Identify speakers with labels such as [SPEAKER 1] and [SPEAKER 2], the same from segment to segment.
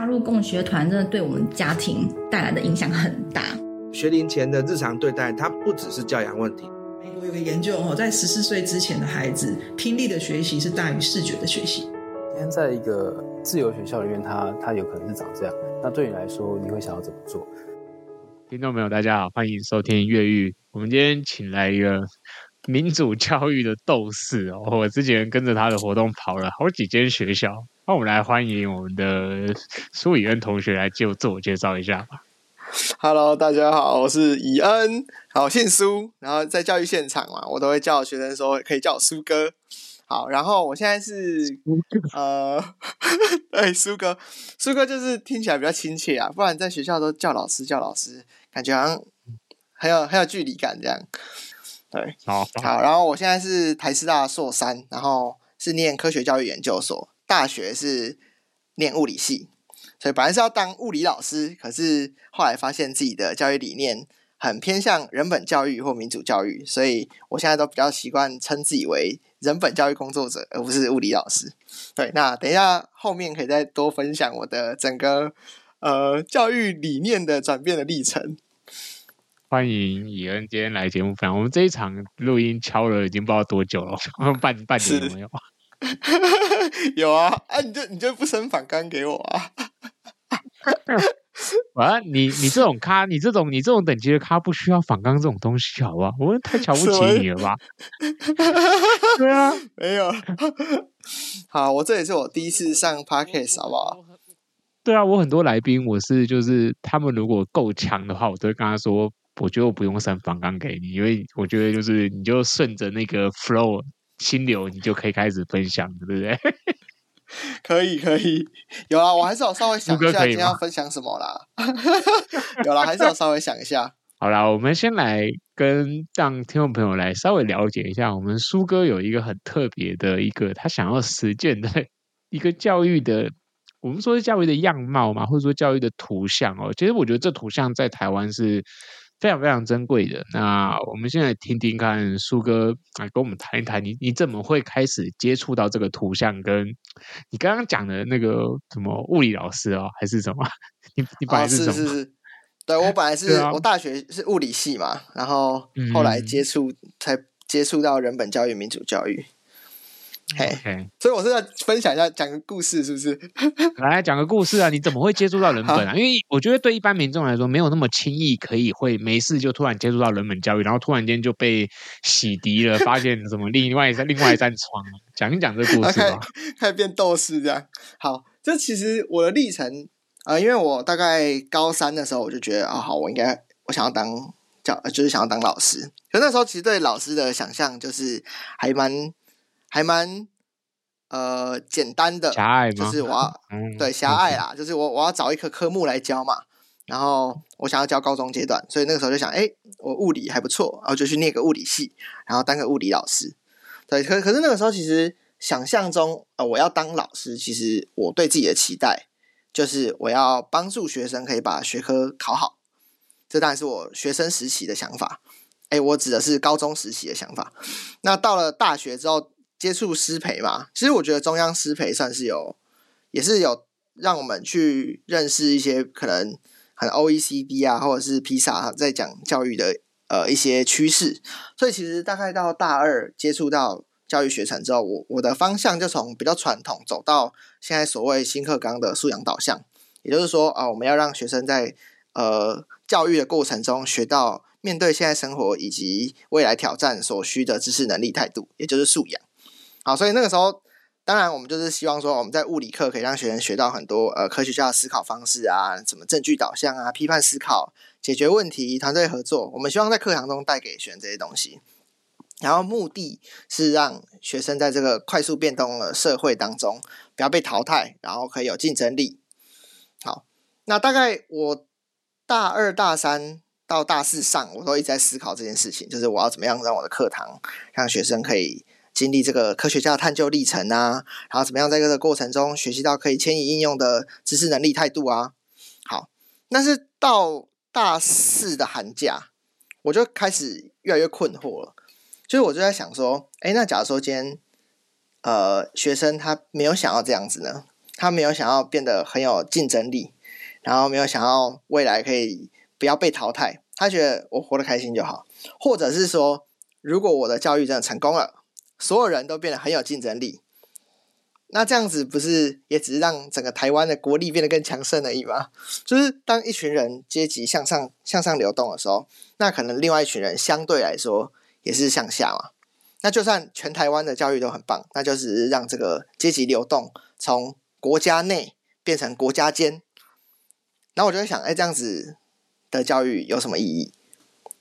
[SPEAKER 1] 加入共学团真的对我们家庭带来的影响很大。
[SPEAKER 2] 学龄前的日常对待，它不只是教养问题。
[SPEAKER 3] 美国有个研究哦，在十四岁之前的孩子，听力的学习是大于视觉的学习。
[SPEAKER 4] 今天在一个自由学校里面，他他有可能是长这样。那对你来说，你会想要怎么做？
[SPEAKER 5] 听众朋友，大家好，欢迎收听越狱。我们今天请来一个民主教育的斗士哦，我之前跟着他的活动跑了好几间学校。那我们来欢迎我们的苏以恩同学来就自我介绍一下吧。
[SPEAKER 6] Hello，大家好，我是以恩，好，姓苏，然后在教育现场嘛，我都会叫学生说可以叫我苏哥。好，然后我现在是呃，对，苏哥，苏哥就是听起来比较亲切啊，不然在学校都叫老师叫老师。感觉好像很有很有距离感，这样，对，好，好，然后我现在是台师大硕三，然后是念科学教育研究所，大学是念物理系，所以本来是要当物理老师，可是后来发现自己的教育理念很偏向人本教育或民主教育，所以我现在都比较习惯称自己为人本教育工作者，而不是物理老师。对，那等一下后面可以再多分享我的整个。呃，教育理念的转变的历程。
[SPEAKER 5] 欢迎以恩今天来节目分享。我们这一场录音敲了已经不知道多久了，半半年有没有？
[SPEAKER 6] 有啊，啊，你就你就不升反纲给我啊？
[SPEAKER 5] 啊，你你这种咖，你这种你这种等级的咖，不需要反刚这种东西，好吧？我太瞧不起你了吧？
[SPEAKER 6] 对啊，没有。好，我这也是我第一次上 Podcast，好不好？
[SPEAKER 5] 对啊，我很多来宾，我是就是他们如果够强的话，我都会跟他说，我觉得我不用升反刚给你，因为我觉得就是你就顺着那个 flow 心流，你就可以开始分享，对不对？
[SPEAKER 6] 可以可以，有啊，我还是要稍微想一下今天要 分享什么啦。有啦，还是要稍微想一下。
[SPEAKER 5] 好啦，我们先来跟让听众朋友来稍微了解一下，我们苏哥有一个很特别的一个他想要实践的一个教育的。我们说是教育的样貌嘛，或者说教育的图像哦。其实我觉得这图像在台湾是非常非常珍贵的。那我们现在听听看苏哥来跟我们谈一谈，你你怎么会开始接触到这个图像？跟你刚刚讲的那个什么物理老师哦，还是什么？你你本来是什么？哦、是是是，
[SPEAKER 6] 对我本来是、啊、我大学是物理系嘛，然后后来接触、嗯、才接触到人本教育、民主教育。嘿.所以我是要分享一下，讲个故事，是不是？
[SPEAKER 5] 来讲个故事啊！你怎么会接触到人本啊？因为我觉得对一般民众来说，没有那么轻易可以会没事就突然接触到人本教育，然后突然间就被洗涤了，发现什么另外一 另外一扇窗。讲一讲这个故事吧。
[SPEAKER 6] 开始变斗士这样。好，这其实我的历程啊、呃，因为我大概高三的时候，我就觉得啊、哦，好，我应该我想要当教，就是想要当老师。可那时候其实对老师的想象就是还蛮。还蛮呃简单的，
[SPEAKER 5] 狭隘？
[SPEAKER 6] 就是我要、嗯、对狭隘啦，嗯、就是我我要找一个科目来教嘛，然后我想要教高中阶段，所以那个时候就想，哎，我物理还不错，然后就去念个物理系，然后当个物理老师。对，可可是那个时候其实想象中，呃，我要当老师，其实我对自己的期待就是我要帮助学生可以把学科考好，这当然是我学生时期的想法。哎，我指的是高中时期的想法。那到了大学之后。接触师培嘛，其实我觉得中央师培算是有，也是有让我们去认识一些可能很 OECD 啊，或者是披萨在讲教育的呃一些趋势。所以其实大概到大二接触到教育学程之后，我我的方向就从比较传统走到现在所谓新课纲的素养导向，也就是说啊，我们要让学生在呃教育的过程中学到面对现在生活以及未来挑战所需的知识能力态度，也就是素养。好，所以那个时候，当然我们就是希望说，我们在物理课可以让学生学到很多呃科学家的思考方式啊，什么证据导向啊、批判思考、解决问题、团队合作。我们希望在课堂中带给学生这些东西，然后目的是让学生在这个快速变动的社会当中不要被淘汰，然后可以有竞争力。好，那大概我大二、大三到大四上，我都一直在思考这件事情，就是我要怎么样让我的课堂让学生可以。经历这个科学家的探究历程啊，然后怎么样在这个过程中学习到可以迁移应用的知识能力态度啊？好，但是到大四的寒假，我就开始越来越困惑了。就是我就在想说，哎，那假如说今天呃学生他没有想要这样子呢？他没有想要变得很有竞争力，然后没有想要未来可以不要被淘汰。他觉得我活得开心就好，或者是说，如果我的教育真的成功了，所有人都变得很有竞争力，那这样子不是也只是让整个台湾的国力变得更强盛而已吗？就是当一群人阶级向上向上流动的时候，那可能另外一群人相对来说也是向下嘛。那就算全台湾的教育都很棒，那就是让这个阶级流动从国家内变成国家间。然后我就会想，哎，这样子。的教育有什么意义？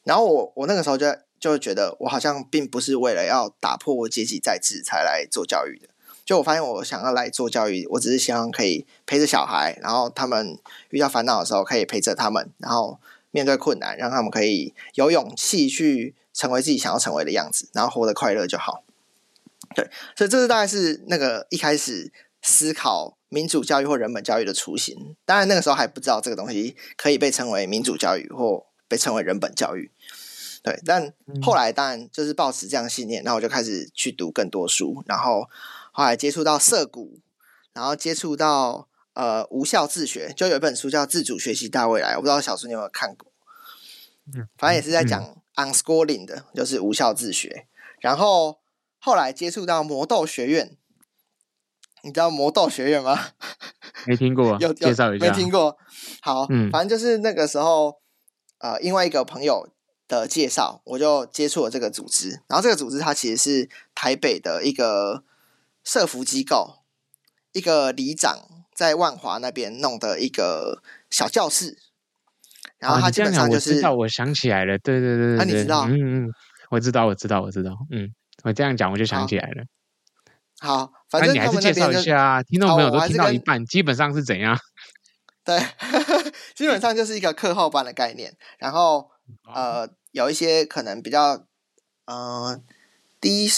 [SPEAKER 6] 然后我我那个时候就就觉得，我好像并不是为了要打破阶级再制才来做教育的。就我发现，我想要来做教育，我只是希望可以陪着小孩，然后他们遇到烦恼的时候，可以陪着他们，然后面对困难，让他们可以有勇气去成为自己想要成为的样子，然后活得快乐就好。对，所以这是大概是那个一开始思考。民主教育或人本教育的雏形，当然那个时候还不知道这个东西可以被称为民主教育或被称为人本教育。对，但后来当然就是抱持这样信念，然后我就开始去读更多书，然后后来接触到涩谷，然后接触到呃无效自学，就有一本书叫《自主学习大未来》，我不知道小叔你有没有看过？反正也是在讲 unschooling 的，就是无效自学。然后后来接触到魔豆学院。你知道魔豆学院吗？
[SPEAKER 5] 没听过，有介绍一下。
[SPEAKER 6] 没听过。好，嗯，反正就是那个时候，呃，因为一个朋友的介绍，我就接触了这个组织。然后这个组织它其实是台北的一个社福机构，一个里长在万华那边弄的一个小教室。然后他基本上就是，
[SPEAKER 5] 啊、我知道，我想起来了，对对
[SPEAKER 6] 对对，你知道？
[SPEAKER 5] 嗯嗯，我知道，我知道，我知道。嗯，我这样讲我就想起来了。
[SPEAKER 6] 好，反正
[SPEAKER 5] 你还是介绍一下，听众朋友都听到一半，基本上是怎样？
[SPEAKER 6] 对，基本上就是一个课后班的概念。然后呃，有一些可能比较呃低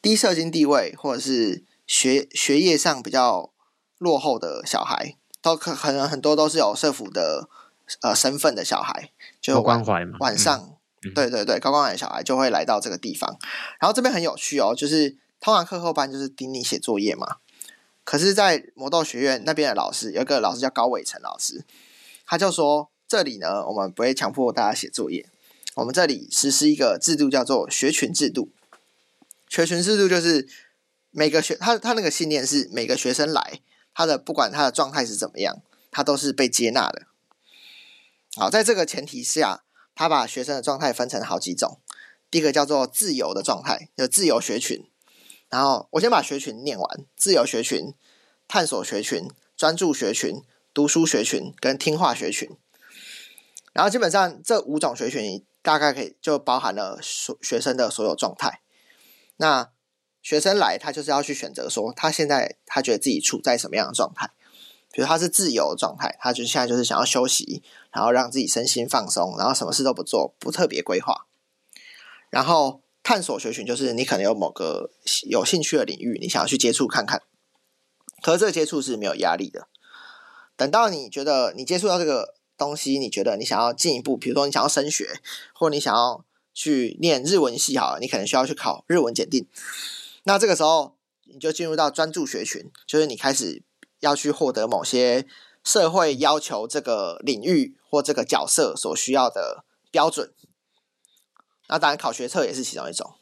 [SPEAKER 6] 低社经地位，或者是学学业上比较落后的小孩，都可可能很多都是有社福的呃身份的小孩，就
[SPEAKER 5] 关怀嘛。
[SPEAKER 6] 晚上，嗯、对对对，高关怀的小孩就会来到这个地方。然后这边很有趣哦，就是。通常课后班就是盯你写作业嘛，可是，在魔豆学院那边的老师有一个老师叫高伟成老师，他就说这里呢，我们不会强迫大家写作业，我们这里实施一个制度叫做学群制度。学群制度就是每个学他他那个信念是每个学生来，他的不管他的状态是怎么样，他都是被接纳的。好，在这个前提下，他把学生的状态分成好几种，第一个叫做自由的状态，就自由学群。然后我先把学群念完：自由学群、探索学群、专注学群、读书学群跟听话学群。然后基本上这五种学群大概可以就包含了所学生的所有状态。那学生来，他就是要去选择说，他现在他觉得自己处在什么样的状态。比如他是自由状态，他就现在就是想要休息，然后让自己身心放松，然后什么事都不做，不特别规划。然后。探索学群就是你可能有某个有兴趣的领域，你想要去接触看看，可是这个接触是没有压力的。等到你觉得你接触到这个东西，你觉得你想要进一步，比如说你想要升学，或你想要去念日文系，好了，你可能需要去考日文检定。那这个时候你就进入到专注学群，就是你开始要去获得某些社会要求这个领域或这个角色所需要的标准。那当然，考学测也是其中一种。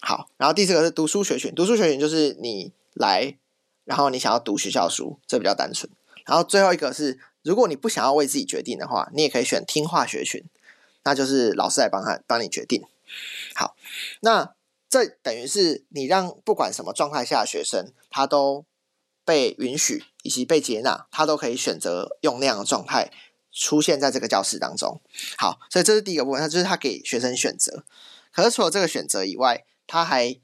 [SPEAKER 6] 好，然后第四个是读书学群，读书学群就是你来，然后你想要读学校书，这比较单纯。然后最后一个是，如果你不想要为自己决定的话，你也可以选听话学群，那就是老师来帮他帮你决定。好，那这等于是你让不管什么状态下的学生，他都被允许以及被接纳，他都可以选择用那样的状态。出现在这个教室当中，好，所以这是第一个部分，他就是他给学生选择。可是除了这个选择以外，他还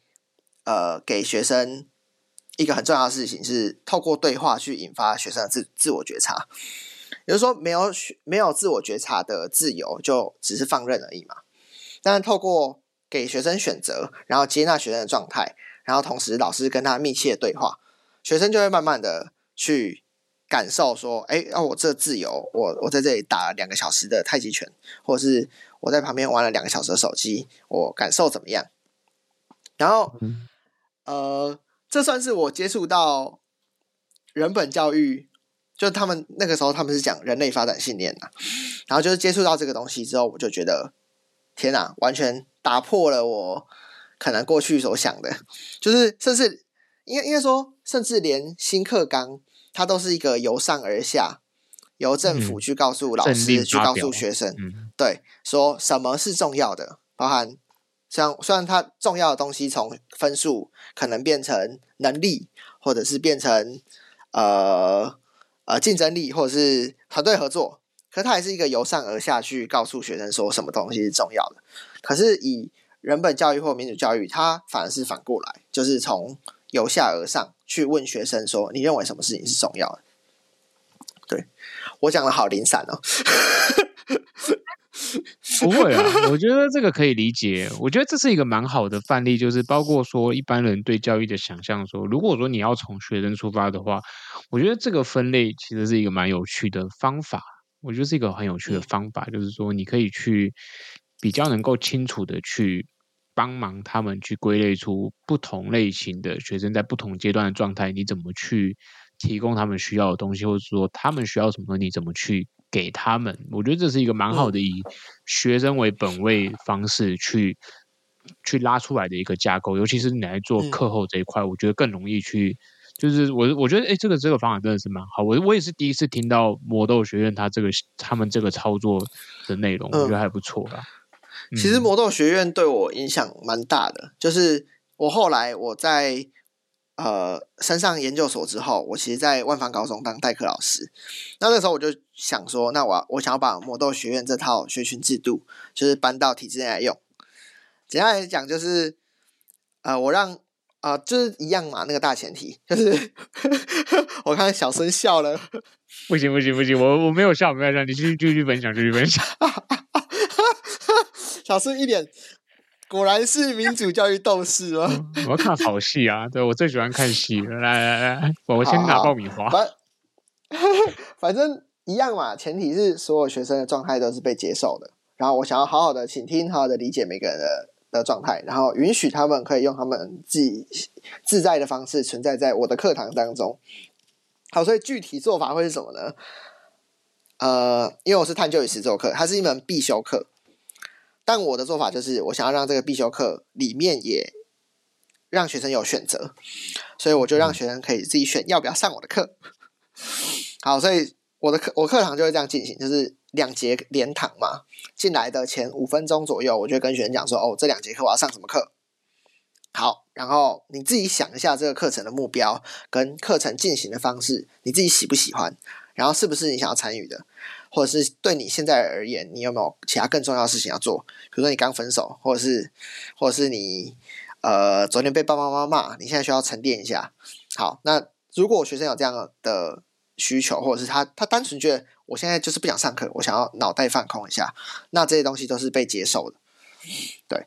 [SPEAKER 6] 呃给学生一个很重要的事情，是透过对话去引发学生的自自我觉察。也就是说，没有没有自我觉察的自由，就只是放任而已嘛。但是透过给学生选择，然后接纳学生的状态，然后同时老师跟他密切的对话，学生就会慢慢的去。感受说，哎，那、啊、我这自由，我我在这里打了两个小时的太极拳，或者是我在旁边玩了两个小时的手机，我感受怎么样？然后，呃，这算是我接触到人本教育，就他们那个时候他们是讲人类发展信念啊，然后就是接触到这个东西之后，我就觉得天哪，完全打破了我可能过去所想的，就是甚至应该应该说，甚至连新课纲它都是一个由上而下，由政府去告诉老师，嗯、去告诉学生，嗯、对，说什么是重要的，包含。像虽然它重要的东西从分数可能变成能力，或者是变成呃呃竞争力，或者是团队合作，可它还是一个由上而下去告诉学生说什么东西是重要的。可是以人本教育或民主教育，它反而是反过来，就是从由下而上去问学生说：“你认为什么事情是重要的？”对，我讲的好零散哦。
[SPEAKER 5] 不会啊，我觉得这个可以理解。我觉得这是一个蛮好的范例，就是包括说一般人对教育的想象。说如果说你要从学生出发的话，我觉得这个分类其实是一个蛮有趣的方法。我觉得是一个很有趣的方法，就是说你可以去比较能够清楚的去帮忙他们去归类出不同类型的学生在不同阶段的状态，你怎么去提供他们需要的东西，或者说他们需要什么，你怎么去。给他们，我觉得这是一个蛮好的以学生为本位方式去、嗯、去拉出来的一个架构，尤其是你来做课后这一块，嗯、我觉得更容易去，就是我我觉得哎，这个这个方法真的是蛮好，我我也是第一次听到魔豆学院他这个他们这个操作的内容，我觉得还不错啦。
[SPEAKER 6] 嗯、其实魔豆学院对我影响蛮大的，就是我后来我在。呃，升上研究所之后，我其实，在万芳高中当代课老师。那那时候我就想说，那我我想要把魔豆学院这套学群制度，就是搬到体制内来用。简单来讲，就是呃，我让呃，就是一样嘛。那个大前提就是，我看小孙笑了，
[SPEAKER 5] 不行不行不行，我我没有笑，没有笑，你继续继续分享，继续分享。
[SPEAKER 6] 小孙一脸。果然是民主教育斗士哦？
[SPEAKER 5] 我要看好戏啊！对，我最喜欢看戏了。来来来，我先拿爆米花。
[SPEAKER 6] 反 反正一样嘛，前提是所有学生的状态都是被接受的。然后我想要好好的倾听，好好的理解每个人的的状态，然后允许他们可以用他们自己自在的方式存在在我的课堂当中。好，所以具体做法会是什么呢？呃，因为我是探究与实作课，它是一门必修课。但我的做法就是，我想要让这个必修课里面也让学生有选择，所以我就让学生可以自己选要不要上我的课。好，所以我的课我课堂就会这样进行，就是两节连堂嘛。进来的前五分钟左右，我就跟学生讲说：“哦，这两节课我要上什么课？”好，然后你自己想一下这个课程的目标跟课程进行的方式，你自己喜不喜欢？然后是不是你想要参与的？或者是对你现在而言，你有没有其他更重要的事情要做？比如说你刚分手，或者是，或者是你呃昨天被爸爸妈妈骂，你现在需要沉淀一下。好，那如果学生有这样的需求，或者是他他单纯觉得我现在就是不想上课，我想要脑袋放空一下，那这些东西都是被接受的。对，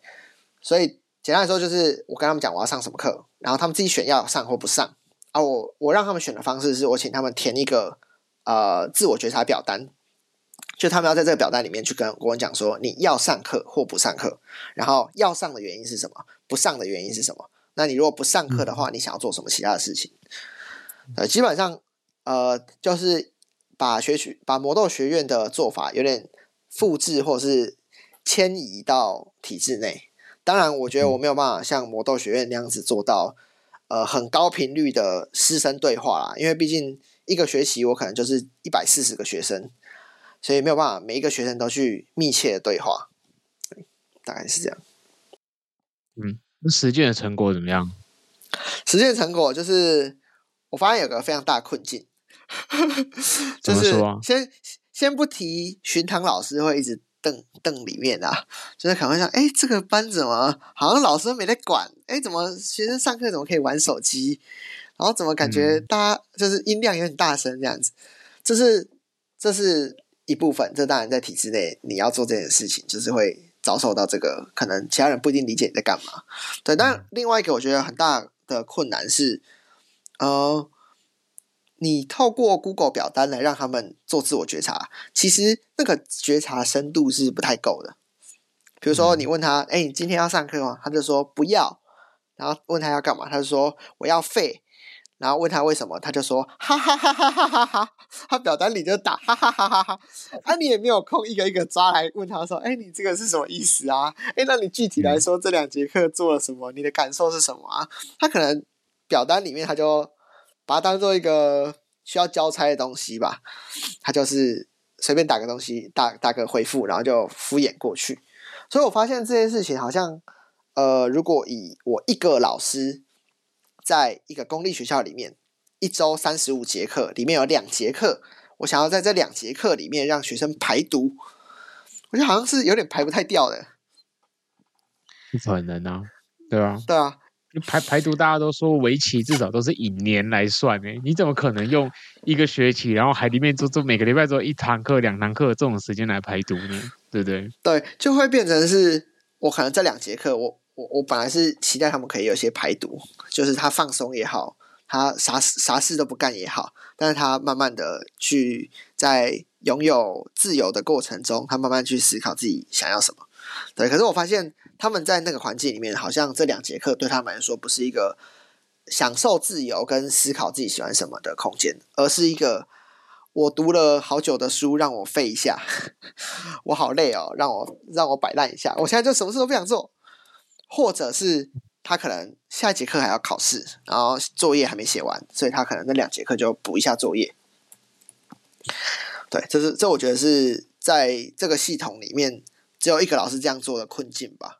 [SPEAKER 6] 所以简单来说，就是我跟他们讲我要上什么课，然后他们自己选要上或不上啊。我我让他们选的方式是我请他们填一个呃自我觉察表单。就他们要在这个表单里面去跟国文讲说，你要上课或不上课，然后要上的原因是什么，不上的原因是什么？那你如果不上课的话，你想要做什么其他的事情？呃，基本上呃，就是把学区把魔豆学院的做法有点复制或者是迁移到体制内。当然，我觉得我没有办法像魔豆学院那样子做到呃很高频率的师生对话啦，因为毕竟一个学期我可能就是一百四十个学生。所以没有办法，每一个学生都去密切的对话，大概是这样。
[SPEAKER 5] 嗯，那实践的成果怎么样？
[SPEAKER 6] 实践成果就是我发现有个非常大的困境，就是先先不提巡堂老师会一直瞪瞪里面啊，就是可能会想，哎，这个班怎么好像老师没在管？哎，怎么学生上课怎么可以玩手机？然后怎么感觉大家就是音量也很大声这样子？这是这是。一部分，这当然在体制内，你要做这件事情，就是会遭受到这个可能其他人不一定理解你在干嘛。对，但另外一个我觉得很大的困难是，呃，你透过 Google 表单来让他们做自我觉察，其实那个觉察深度是不太够的。比如说你问他，哎，你今天要上课吗？他就说不要。然后问他要干嘛，他就说我要废。然后问他为什么，他就说哈哈哈哈哈哈哈，他表单里就打哈哈哈哈哈，啊，你也没有空一个一个抓来问他说，哎，你这个是什么意思啊？哎，那你具体来说这两节课做了什么？你的感受是什么啊？他可能表单里面他就把它当做一个需要交差的东西吧，他就是随便打个东西，打打个回复，然后就敷衍过去。所以我发现这件事情好像，呃，如果以我一个老师。在一个公立学校里面，一周三十五节课，里面有两节课，我想要在这两节课里面让学生排毒，我觉得好像是有点排不太掉的。
[SPEAKER 5] 不可能啊，对啊，
[SPEAKER 6] 对啊，
[SPEAKER 5] 排排毒大家都说围棋至少都是以年来算诶，你怎么可能用一个学期，然后还里面做做每个礼拜做一堂课、两堂课这种时间来排毒呢？对不对？
[SPEAKER 6] 对，就会变成是我可能这两节课我。我我本来是期待他们可以有些排毒，就是他放松也好，他啥啥事都不干也好，但是他慢慢的去在拥有自由的过程中，他慢慢去思考自己想要什么。对，可是我发现他们在那个环境里面，好像这两节课对他们来说不是一个享受自由跟思考自己喜欢什么的空间，而是一个我读了好久的书，让我废一下，我好累哦，让我让我摆烂一下，我现在就什么事都不想做。或者是他可能下一节课还要考试，然后作业还没写完，所以他可能那两节课就补一下作业。对，这是这我觉得是在这个系统里面只有一个老师这样做的困境吧。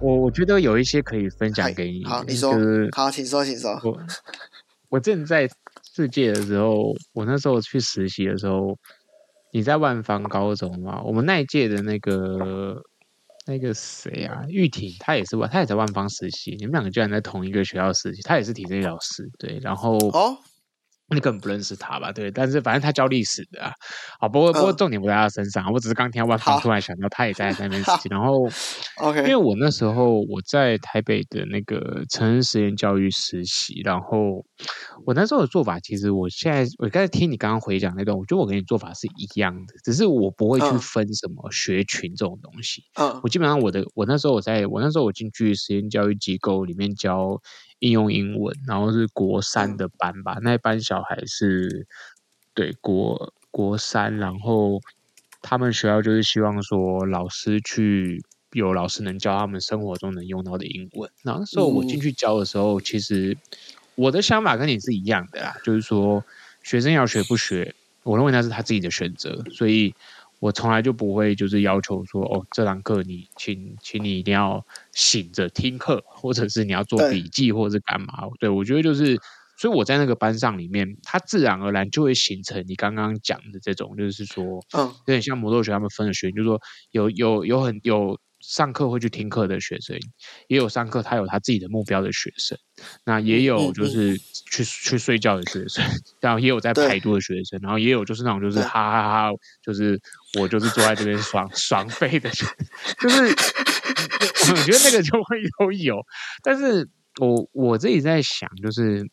[SPEAKER 5] 我我觉得有一些可以分享给你。
[SPEAKER 6] 好，你说。就是、好，请说，请说。
[SPEAKER 5] 我我正在。世界的时候，我那时候去实习的时候，你在万方高中嘛？我们那一届的那个那个谁啊，玉婷，她也是万，她也在万方实习。你们两个居然在同一个学校实习，她也是体育老师，对，然后哦。你根本不认识他吧？对，但是反正他教历史的啊。好，不过不过重点不在他身上，我只是刚听到万芳突然想到他也在那边实习。然后，OK，因为我那时候我在台北的那个成人实验教育实习，然后我那时候的做法，其实我现在我刚才听你刚刚回讲那段，我觉得我跟你做法是一样的，只是我不会去分什么学群这种东西。嗯，我基本上我的我那时候我在我那时候我进去实验教育机构里面教。应用英文，然后是国三的班吧，那一班小孩是对国国三，然后他们学校就是希望说老师去有老师能教他们生活中能用到的英文。然后那时候我进去教的时候，其实我的想法跟你是一样的啦，就是说学生要学不学，我认为那是他自己的选择，所以。我从来就不会就是要求说哦，这堂课你请请你一定要醒着听课，或者是你要做笔记，或者是干嘛？对，对我觉得就是，所以我在那个班上里面，它自然而然就会形成你刚刚讲的这种，就是说，嗯，有点像魔咒学他们分的学，就是说有有有很有。上课会去听课的学生，也有上课他有他自己的目标的学生，那也有就是去去睡觉的学生，然后也有在排毒的学生，然后也有就是那种就是哈哈哈哈，就是我就是坐在这边爽 爽废的学生，就是我觉得那个就会都有，但是我我自己在想，就是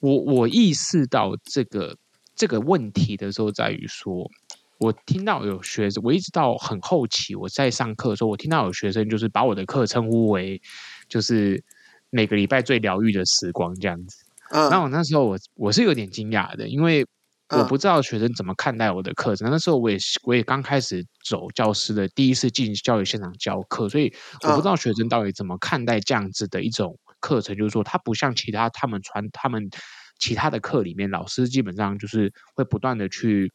[SPEAKER 5] 我我意识到这个这个问题的时候，在于说。我听到有学生，我一直到很后期，我在上课的时候，我听到有学生就是把我的课称呼为，就是每个礼拜最疗愈的时光这样子。嗯，那我那时候我我是有点惊讶的，因为我不知道学生怎么看待我的课程。那时候我也我也刚开始走教师的第一次进教育现场教课，所以我不知道学生到底怎么看待这样子的一种课程，就是说它不像其他他们传他们其他的课里面，老师基本上就是会不断的去。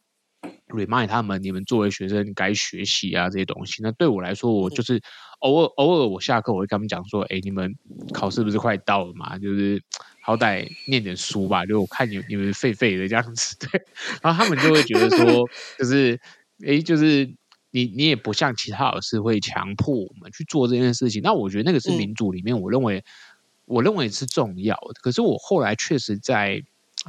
[SPEAKER 5] Remind 他们，你们作为学生该学习啊这些东西。那对我来说，我就是偶尔偶尔我下课我会跟他们讲说，哎，你们考试不是快到了嘛？就是好歹念点书吧。就我看你你们废废的这样子，对。然后他们就会觉得说，就是哎，就是你你也不像其他老师会强迫我们去做这件事情。那我觉得那个是民主里面，我认为我认为是重要的。可是我后来确实在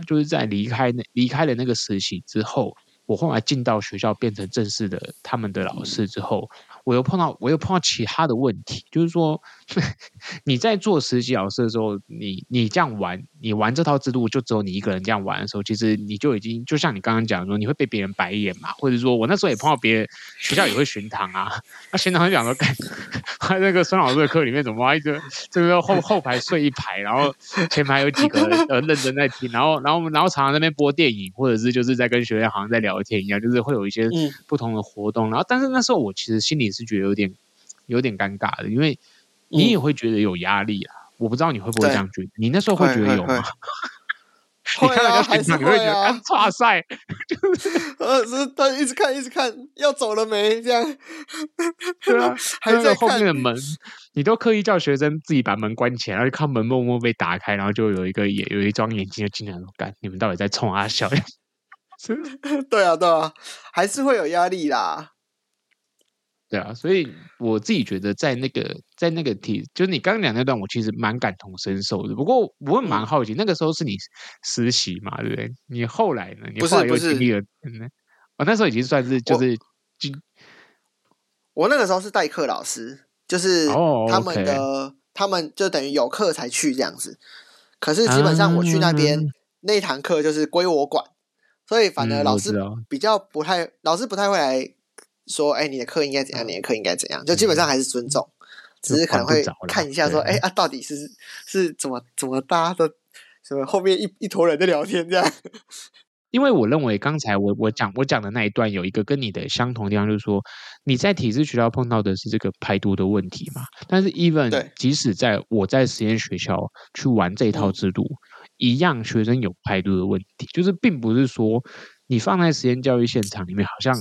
[SPEAKER 5] 就是在离开那离开了那个实习之后。我后来进到学校变成正式的他们的老师之后，我又碰到我又碰到其他的问题，就是说 你在做实习老师的时候，你你这样玩，你玩这套制度就只有你一个人这样玩的时候，其实你就已经就像你刚刚讲说，你会被别人白眼嘛，或者说我那时候也碰到别人学校也会巡堂啊，那巡堂就讲说，看那个孙老师的课里面怎么一直这个后后排睡一排，然后前排有几个人呃认真在听，然后然后然后常常在那边播电影，或者是就是在跟学员好像在聊天一样，就是会有一些不同的活动，然后但是那时候我其实心里。是觉得有点有点尴尬的，因为你也会觉得有压力啊。嗯、我不知道你会不会这样觉得，你那时候会觉得有吗？
[SPEAKER 6] 会啊，还是会
[SPEAKER 5] 啊。哇塞，
[SPEAKER 6] 就，是他一直看，一直看，要走了没？这样，
[SPEAKER 5] 对啊，还在后面的门，你都刻意叫学生自己把门关起来，然后看门默默被打开，然后就有一个眼，有一双眼睛就进来说：“干，你们到底在冲啊笑？”
[SPEAKER 6] 对啊，对啊，还是会有压力啦。
[SPEAKER 5] 对啊，所以我自己觉得，在那个在那个题，就是你刚刚讲那段，我其实蛮感同身受的。不过我也蛮好奇，那个时候是你实习嘛，对不对？你后来呢？你后来又经历了，嗯，我那时候已经算是就是
[SPEAKER 6] 我，我那个时候是代课老师，就是他们的、他们就等于有课才去这样子。可是基本上我去那边、嗯、那堂课就是归我管，所以反而老师比较不太，嗯、老师不太会来。说，哎，你的课应该怎样？你的课应该怎样？就基本上还是尊重，只是可能会看一下，说，哎啊，到底是是怎么怎么大家都什么后面一一坨人在聊天这样。
[SPEAKER 5] 因为我认为刚才我我讲我讲的那一段有一个跟你的相同的地方，就是说你在体制学校碰到的是这个排毒的问题嘛。但是 even 即使在我在实验学校去玩这一套制度，一样学生有排毒的问题，就是并不是说你放在实验教育现场里面，好像。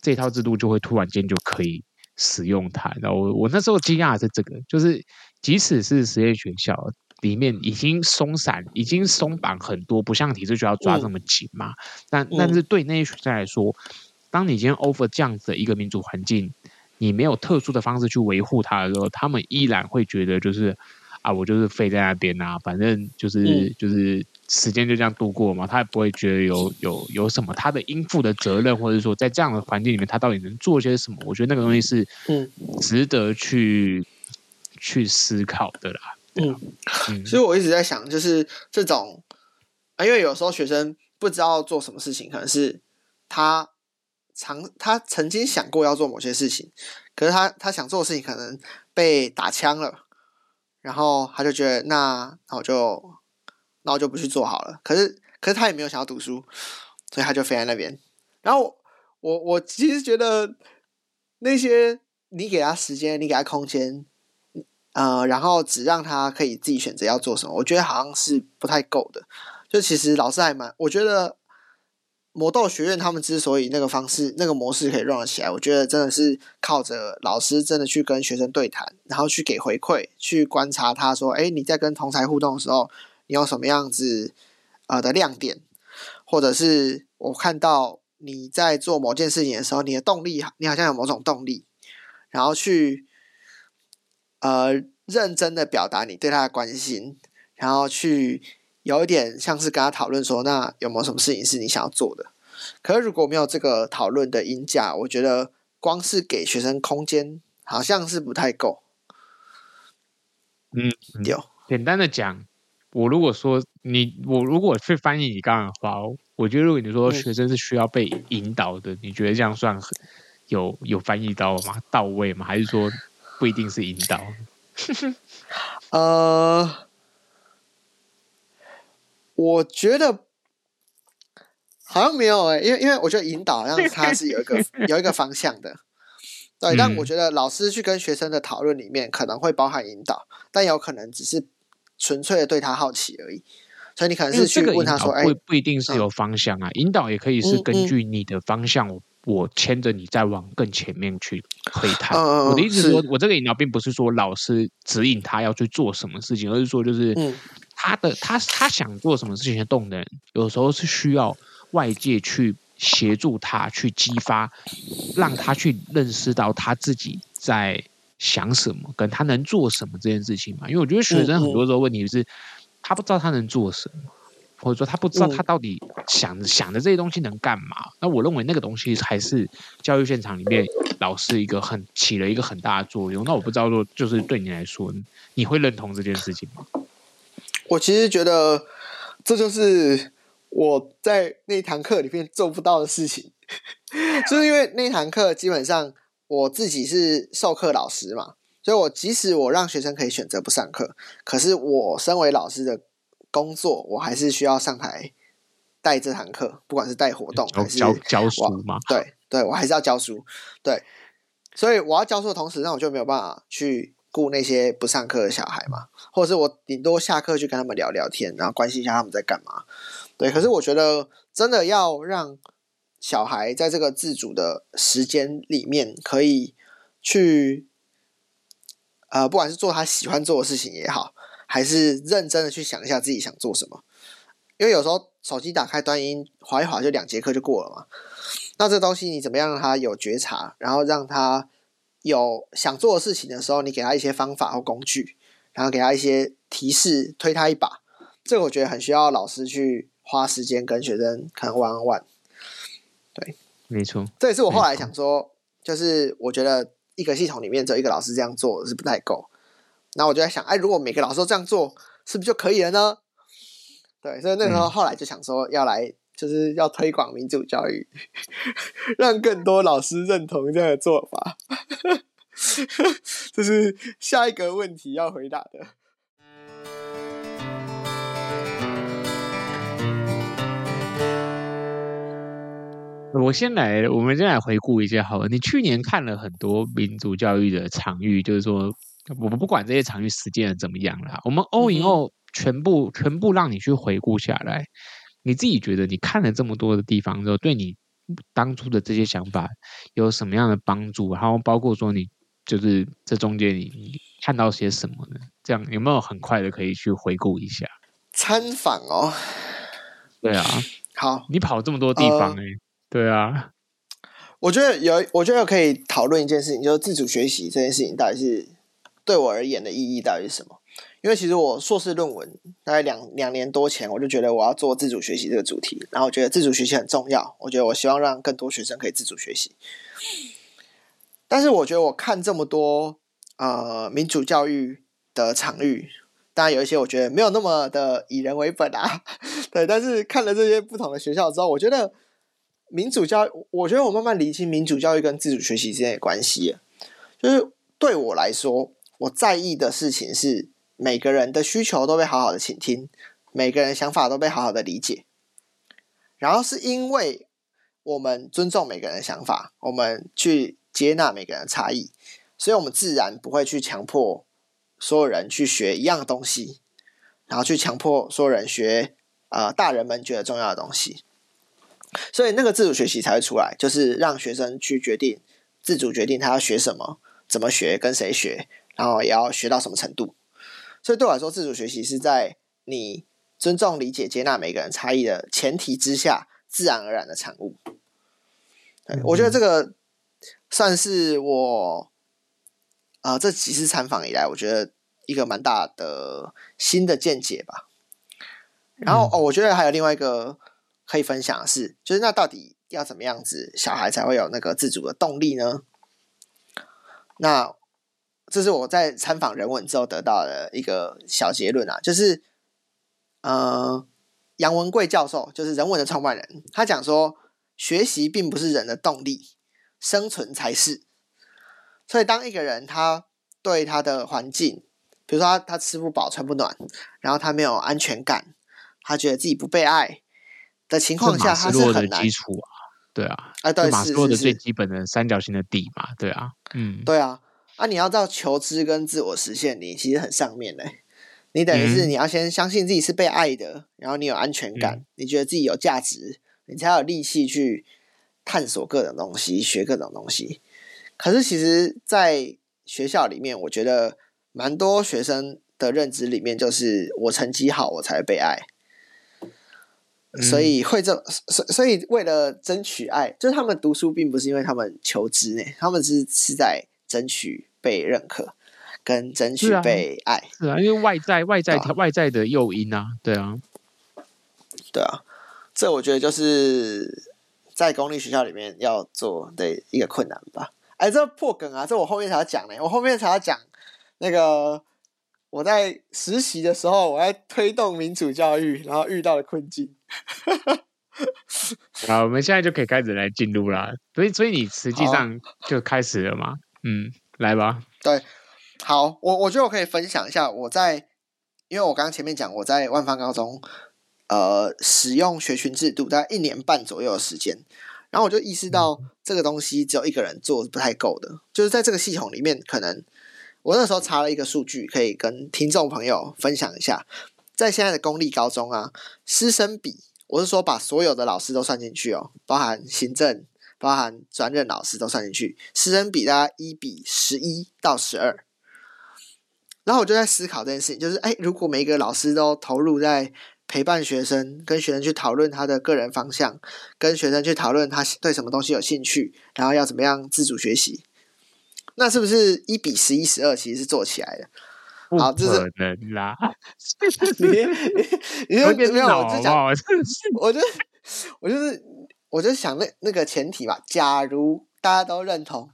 [SPEAKER 5] 这套制度就会突然间就可以使用它，然后我我那时候惊讶的是这个，就是即使是实验学校里面已经松散、已经松绑很多，不像体制学校抓这么紧嘛。嗯、但但是对那些学生来说，当你今天 offer 这样子的一个民主环境，你没有特殊的方式去维护它的时候，他们依然会觉得就是啊，我就是废在那边啊，反正就是、嗯、就是。时间就这样度过嘛，他也不会觉得有有有什么他的应负的责任，或者说在这样的环境里面，他到底能做些什么？我觉得那个东西是嗯值得去、嗯、去思考的啦。嗯，嗯，
[SPEAKER 6] 所以我一直在想，就是这种啊，因为有时候学生不知道做什么事情，可能是他常他曾经想过要做某些事情，可是他他想做的事情可能被打枪了，然后他就觉得那那我就。然后就不去做好了，可是可是他也没有想要读书，所以他就飞在那边。然后我我其实觉得那些你给他时间，你给他空间，呃，然后只让他可以自己选择要做什么，我觉得好像是不太够的。就其实老师还蛮，我觉得魔斗学院他们之所以那个方式、那个模式可以 run 起来，我觉得真的是靠着老师真的去跟学生对谈，然后去给回馈，去观察他说：“哎，你在跟同才互动的时候。”你有什么样子呃的亮点，或者是我看到你在做某件事情的时候，你的动力，你好像有某种动力，然后去呃认真的表达你对他的关心，然后去有一点像是跟他讨论说，那有没有什么事情是你想要做的？可是如果没有这个讨论的音架，我觉得光是给学生空间，好像是不太够。
[SPEAKER 5] 嗯，有简单的讲。我如果说你，我如果去翻译你刚刚的话，我觉得如果你说学生是需要被引导的，你觉得这样算有有翻译到吗？到位吗？还是说不一定是引导？
[SPEAKER 6] 呃，我觉得好像没有诶，因为因为我觉得引导好像 它是有一个有一个方向的，对。但我觉得老师去跟学生的讨论里面可能会包含引导，但有可能只是。纯粹的对他好奇而已，所以你可能是去问他说：“哎，不
[SPEAKER 5] 不一定是有方向啊，引导也可以是根据你的方向，我我牵着你再往更前面去推他。我的意思是说，我这个引导并不是说老师指引他要去做什么事情，而是说就是他的他他想做什么事情的动能，有时候是需要外界去协助他去激发，让他去认识到他自己在。”想什么，跟他能做什么这件事情嘛？因为我觉得学生很多时候问题是，他不知道他能做什么，或者说他不知道他到底想、嗯、想的这些东西能干嘛。那我认为那个东西还是教育现场里面老师一个很起了一个很大的作用。那我不知道说，就是对你来说，你会认同这件事情吗？
[SPEAKER 6] 我其实觉得这就是我在那堂课里面做不到的事情，就是因为那堂课基本上我自己是授课老师嘛。所以，我即使我让学生可以选择不上课，可是我身为老师的工作，我还是需要上台带这堂课，不管是带活动还是
[SPEAKER 5] 教教书嘛。
[SPEAKER 6] 对对，我还是要教书。对，所以我要教书的同时，那我就没有办法去顾那些不上课的小孩嘛，或者是我顶多下课去跟他们聊聊天，然后关心一下他们在干嘛。对，可是我觉得真的要让小孩在这个自主的时间里面，可以去。呃，不管是做他喜欢做的事情也好，还是认真的去想一下自己想做什么，因为有时候手机打开端音划一划就两节课就过了嘛。那这东西你怎么样让他有觉察，然后让他有想做的事情的时候，你给他一些方法或工具，然后给他一些提示，推他一把。这个我觉得很需要老师去花时间跟学生可能玩玩。没错，这也是我后来想说，就是我觉得。一个系统里面只有一个老师这样做是不太够，那我就在想，哎，如果每个老师都这样做，是不是就可以了呢？对，所以那时候后来就想说，要来就是要推广民主教育，让更多老师认同这样的做法，这是下一个问题要回答的。
[SPEAKER 5] 我先来，我们先来回顾一下好了。你去年看了很多民主教育的场域，就是说，我们不管这些场域实践的怎么样啦，我们 all in all 全部全部让你去回顾下来，你自己觉得你看了这么多的地方之后，对你当初的这些想法有什么样的帮助？然后包括说你就是这中间你你看到些什么呢？这样有没有很快的可以去回顾一下？
[SPEAKER 6] 参访哦，
[SPEAKER 5] 对啊，
[SPEAKER 6] 好，
[SPEAKER 5] 你跑这么多地方哎、欸。呃对啊，
[SPEAKER 6] 我觉得有，我觉得可以讨论一件事情，就是自主学习这件事情到底是对我而言的意义到底是什么？因为其实我硕士论文大概两两年多前，我就觉得我要做自主学习这个主题，然后我觉得自主学习很重要，我觉得我希望让更多学生可以自主学习。但是我觉得我看这么多呃民主教育的场域，当然有一些我觉得没有那么的以人为本啊，对，但是看了这些不同的学校之后，我觉得。民主教育，我觉得我慢慢理清民主教育跟自主学习之间的关系。就是对我来说，我在意的事情是每个人的需求都被好好的倾听，每个人想法都被好好的理解。然后是因为我们尊重每个人的想法，我们去接纳每个人的差异，所以我们自然不会去强迫所有人去学一样东西，然后去强迫所有人学呃大人们觉得重要的东西。所以那个自主学习才会出来，就是让学生去决定，自主决定他要学什么，怎么学，跟谁学，然后也要学到什么程度。所以对我来说，自主学习是在你尊重、理解、接纳每个人差异的前提之下，自然而然的产物。对，我觉得这个算是我啊、呃、这几次参访以来，我觉得一个蛮大的新的见解吧。然后哦，我觉得还有另外一个。可以分享的是，就是那到底要怎么样子，小孩才会有那个自主的动力呢？那这是我在参访人文之后得到的一个小结论啊，就是呃，杨文贵教授就是人文的创办人，他讲说，学习并不是人的动力，生存才是。所以，当一个人他对他的环境，比如说他他吃不饱穿不暖，然后他没有安全感，他觉得自己不被爱。的情况下，它是很难。
[SPEAKER 5] 基础啊，对啊，
[SPEAKER 6] 啊，对，
[SPEAKER 5] 马斯洛的最基本的三角形的底嘛，对啊，嗯，
[SPEAKER 6] 对啊，啊，你要到求知跟自我实现，你其实很上面嘞。你等于是你要先相信自己是被爱的，嗯、然后你有安全感，嗯、你觉得自己有价值，你才有力气去探索各种东西，学各种东西。可是，其实，在学校里面，我觉得蛮多学生的认知里面，就是我成绩好，我才被爱。所以会这，所所以为了争取爱，就是他们读书并不是因为他们求知呢，他们是是在争取被认可，跟争取被爱。
[SPEAKER 5] 是啊，是啊，因为外在外在、啊、外在的诱因啊，对啊。
[SPEAKER 6] 对啊，这我觉得就是在公立学校里面要做的一个困难吧。哎，这破梗啊，这我后面才要讲呢，我后面才要讲那个我在实习的时候，我在推动民主教育，然后遇到了困境。
[SPEAKER 5] 好，我们现在就可以开始来进入啦。所以，所以你实际上就开始了嘛？嗯，来吧。
[SPEAKER 6] 对，好，我我觉得我可以分享一下我在，因为我刚刚前面讲我在万方高中，呃，使用学群制度大概一年半左右的时间，然后我就意识到这个东西只有一个人做是不太够的，就是在这个系统里面，可能我那时候查了一个数据，可以跟听众朋友分享一下，在现在的公立高中啊，师生比。我是说，把所有的老师都算进去哦，包含行政、包含专任老师都算进去，师生比大概一比十一到十二。然后我就在思考这件事情，就是哎，如果每一个老师都投入在陪伴学生，跟学生去讨论他的个人方向，跟学生去讨论他对什么东西有兴趣，然后要怎么样自主学习，那是不是一比十一、十二其实是做起来的？好，这是
[SPEAKER 5] 能啦。
[SPEAKER 6] 你你你就没有，我就讲，我就我就是我就想那那个前提吧，假如大家都认同，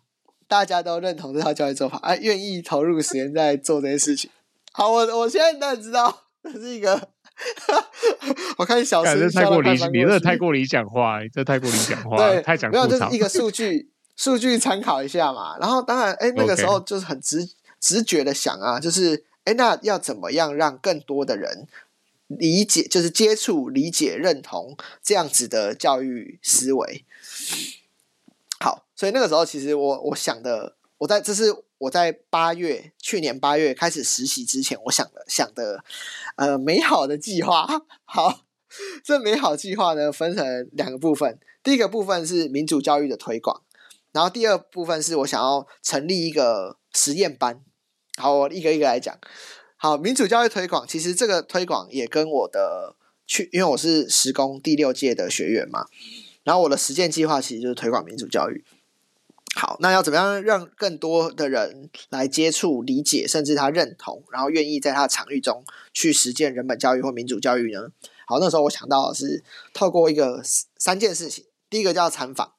[SPEAKER 6] 大家都认同这套教育做法，啊，愿意投入时间在做这些事情。好，我我现在当然知道这是一个，我看小时
[SPEAKER 5] 太过理，你这太过理想化，这太过理想化，对，太讲，
[SPEAKER 6] 没有，就是一个数据数据参考一下嘛。然后当然，哎，那个时候就是很直。直觉的想啊，就是哎，那要怎么样让更多的人理解，就是接触、理解、认同这样子的教育思维？好，所以那个时候其实我我想的，我在这是我在八月去年八月开始实习之前，我想的想的呃美好的计划。好，这美好计划呢分成两个部分，第一个部分是民主教育的推广，然后第二部分是我想要成立一个实验班。好，我一个一个来讲。好，民主教育推广，其实这个推广也跟我的去，因为我是实工第六届的学员嘛，然后我的实践计划其实就是推广民主教育。好，那要怎么样让更多的人来接触、理解，甚至他认同，然后愿意在他的场域中去实践人本教育或民主教育呢？好，那时候我想到的是透过一个三件事情，第一个叫参访，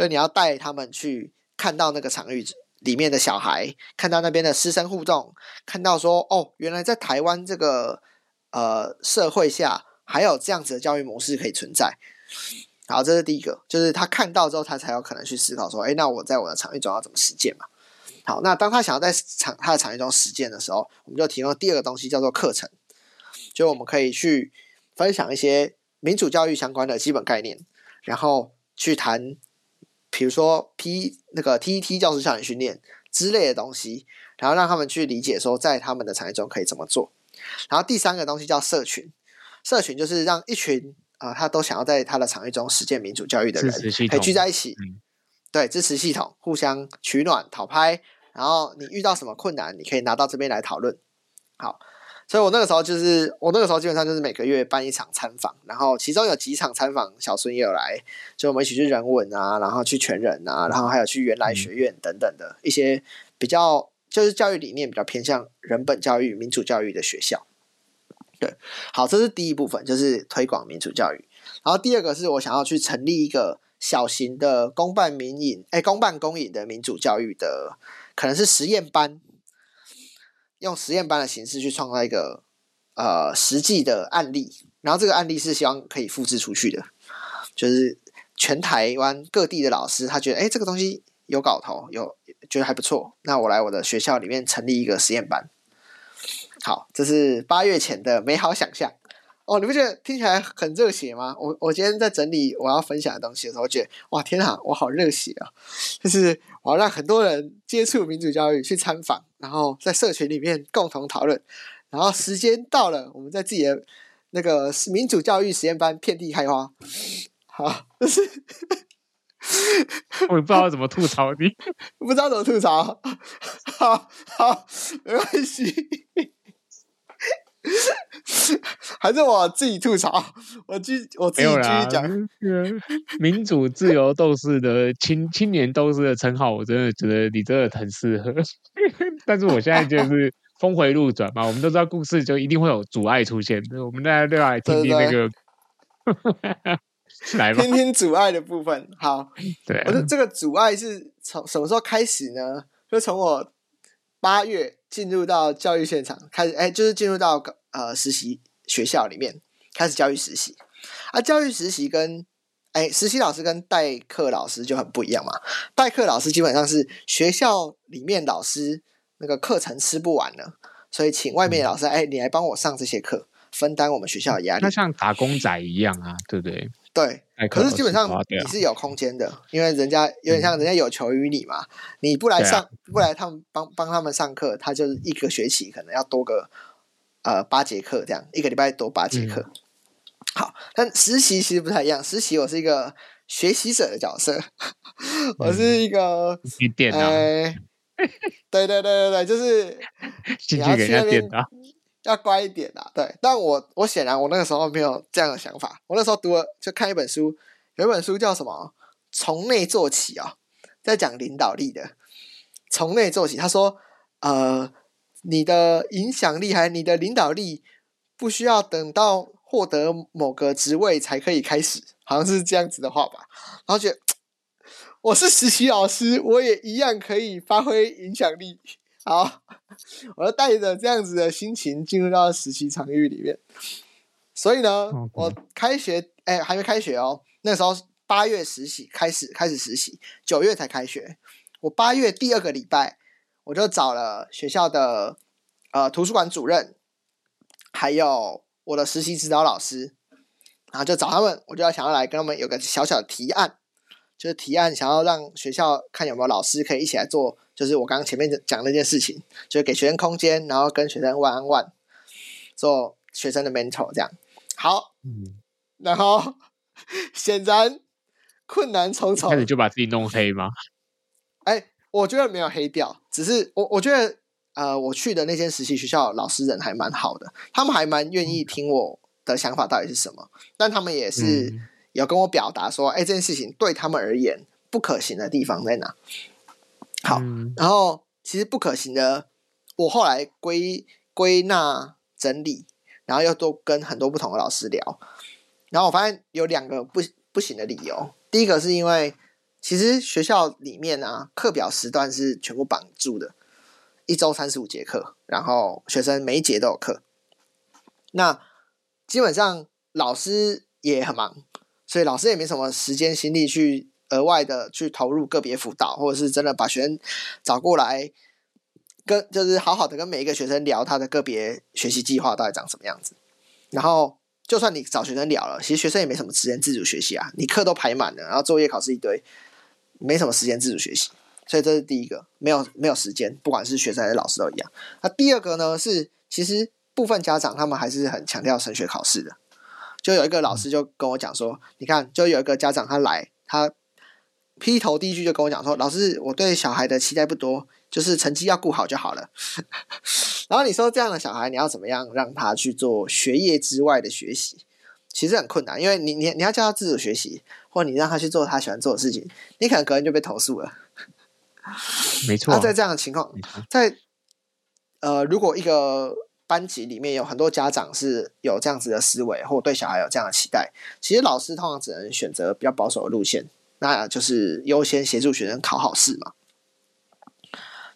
[SPEAKER 6] 所以你要带他们去看到那个场域。里面的小孩看到那边的师生互动，看到说哦，原来在台湾这个呃社会下，还有这样子的教育模式可以存在。好，这是第一个，就是他看到之后，他才有可能去思考说，哎，那我在我的场域中要怎么实践嘛？好，那当他想要在场他的场域中实践的时候，我们就提供第二个东西，叫做课程，就我们可以去分享一些民主教育相关的基本概念，然后去谈。比如说 P 那个 TET 教师校园训练之类的东西，然后让他们去理解说，在他们的产业中可以怎么做。然后第三个东西叫社群，社群就是让一群啊、呃，他都想要在他的场域中实践民主教育的人，可以聚在一起，嗯、对，支持系统，互相取暖、讨拍。然后你遇到什么困难，你可以拿到这边来讨论。好。所以我那个时候就是，我那个时候基本上就是每个月办一场参访，然后其中有几场参访，小孙也有来，就我们一起去人文啊，然后去全人啊，然后还有去原来学院等等的一些比较，就是教育理念比较偏向人本教育、民主教育的学校。对，好，这是第一部分，就是推广民主教育。然后第二个是我想要去成立一个小型的公办民营，哎，公办公营的民主教育的，可能是实验班。用实验班的形式去创造一个呃实际的案例，然后这个案例是希望可以复制出去的，就是全台湾各地的老师他觉得哎这个东西有搞头，有觉得还不错，那我来我的学校里面成立一个实验班。好，这是八月前的美好想象哦，你不觉得听起来很热血吗？我我今天在整理我要分享的东西的时候，我觉得哇天啊，我好热血啊！就是我要让很多人接触民主教育，去参访。然后在社群里面共同讨论，然后时间到了，我们在自己的那个民主教育实验班遍地开花。好，就是
[SPEAKER 5] 我也不知道怎么吐槽你，
[SPEAKER 6] 不知道怎么吐槽。好好，没关系。还是我自己吐槽，我继我自己继续讲。
[SPEAKER 5] 民主自由斗士的青青年斗士的称号，我真的觉得你真的很适合。但是我现在就是峰回路转嘛，我们都知道故事就一定会有阻碍出现。我们大家都要来听听那个 来吧，
[SPEAKER 6] 听听阻碍的部分。好，
[SPEAKER 5] 对啊
[SPEAKER 6] 我说这个阻碍是从什么时候开始呢？就从我八月进入到教育现场开始，哎，就是进入到呃实习学校里面开始教育实习。啊，教育实习跟哎实习老师跟代课老师就很不一样嘛。代课老师基本上是学校里面老师那个课程吃不完了，所以请外面的老师，哎，你来帮我上这些课，分担我们学校的压力。
[SPEAKER 5] 那像打工仔一样啊，对不对？
[SPEAKER 6] 对，可是基本上你是有空间的，啊、因为人家有点像人家有求于你嘛，嗯、你不来上，啊、不来他们帮帮他们上课，他就是一个学期可能要多个呃八节课这样，一个礼拜多八节课。嗯、好，但实习其实不太一样，实习我是一个学习者的角色，嗯、我是一个
[SPEAKER 5] 电脑，
[SPEAKER 6] 呃、对对对对对，就是 你要去那边。要乖一点啊，对，但我我显然我那个时候没有这样的想法。我那时候读了就看一本书，有一本书叫什么《从内做起》啊，在讲领导力的。从内做起，他说，呃，你的影响力还你的领导力，不需要等到获得某个职位才可以开始，好像是这样子的话吧。然后觉得 我是实习老师，我也一样可以发挥影响力。好，我就带着这样子的心情进入到实习场域里面。所以呢我开学哎、欸，还没开学哦。那时候八月实习开始，开始实习，九月才开学。我八月第二个礼拜，我就找了学校的呃图书馆主任，还有我的实习指导老师，然后就找他们，我就要想要来跟他们有个小小的提案，就是提案想要让学校看有没有老师可以一起来做。就是我刚刚前面讲那件事情，就是给学生空间，然后跟学生 one on one 做学生的 mentor 这样。好，嗯，然后 显然困难重重，
[SPEAKER 5] 开始就把自己弄黑吗？
[SPEAKER 6] 哎，我觉得没有黑掉，只是我我觉得呃，我去的那间实习学校老师人还蛮好的，他们还蛮愿意听我的想法到底是什么，但他们也是有跟我表达说，哎，这件事情对他们而言不可行的地方在哪？好，嗯、然后其实不可行的，我后来归归纳整理，然后又都跟很多不同的老师聊，然后我发现有两个不不行的理由。第一个是因为其实学校里面啊，课表时段是全部绑住的，一周三十五节课，然后学生每一节都有课，那基本上老师也很忙，所以老师也没什么时间心力去。额外的去投入个别辅导，或者是真的把学生找过来，跟就是好好的跟每一个学生聊他的个别学习计划到底长什么样子。然后，就算你找学生聊了，其实学生也没什么时间自主学习啊，你课都排满了，然后作业考试一堆，没什么时间自主学习。所以这是第一个，没有没有时间，不管是学生还是老师都一样。那第二个呢，是其实部分家长他们还是很强调升学考试的。就有一个老师就跟我讲说，你看，就有一个家长他来他。劈头第一句就跟我讲说：“老师，我对小孩的期待不多，就是成绩要顾好就好了。”然后你说这样的小孩，你要怎么样让他去做学业之外的学习？其实很困难，因为你你你要叫他自主学习，或你让他去做他喜欢做的事情，你可能隔天就被投诉了。
[SPEAKER 5] 没错。
[SPEAKER 6] 那在这样的情况，在呃，如果一个班级里面有很多家长是有这样子的思维，或对小孩有这样的期待，其实老师通常只能选择比较保守的路线。那就是优先协助学生考好试嘛，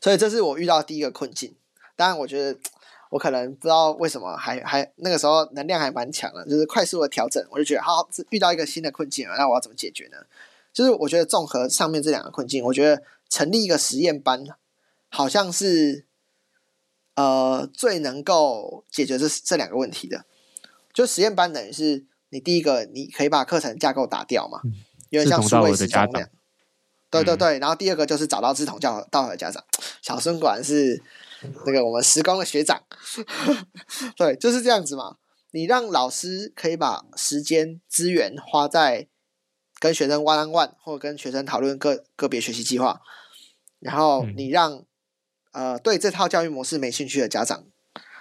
[SPEAKER 6] 所以这是我遇到第一个困境。当然，我觉得我可能不知道为什么还还那个时候能量还蛮强的，就是快速的调整，我就觉得好，遇到一个新的困境了，那我要怎么解决呢？就是我觉得综合上面这两个困境，我觉得成立一个实验班，好像是呃最能够解决这这两个问题的。就实验班等于是你第一个，你可以把课程架构打掉嘛。嗯有点像数位时钟那样，对对对。然后第二个就是找到志同教道合的家长。小孙果然是那个我们时光的学长，对，就是这样子嘛。你让老师可以把时间资源花在跟学生 one on one，或者跟学生讨论个个别学习计划，然后你让呃对这套教育模式没兴趣的家长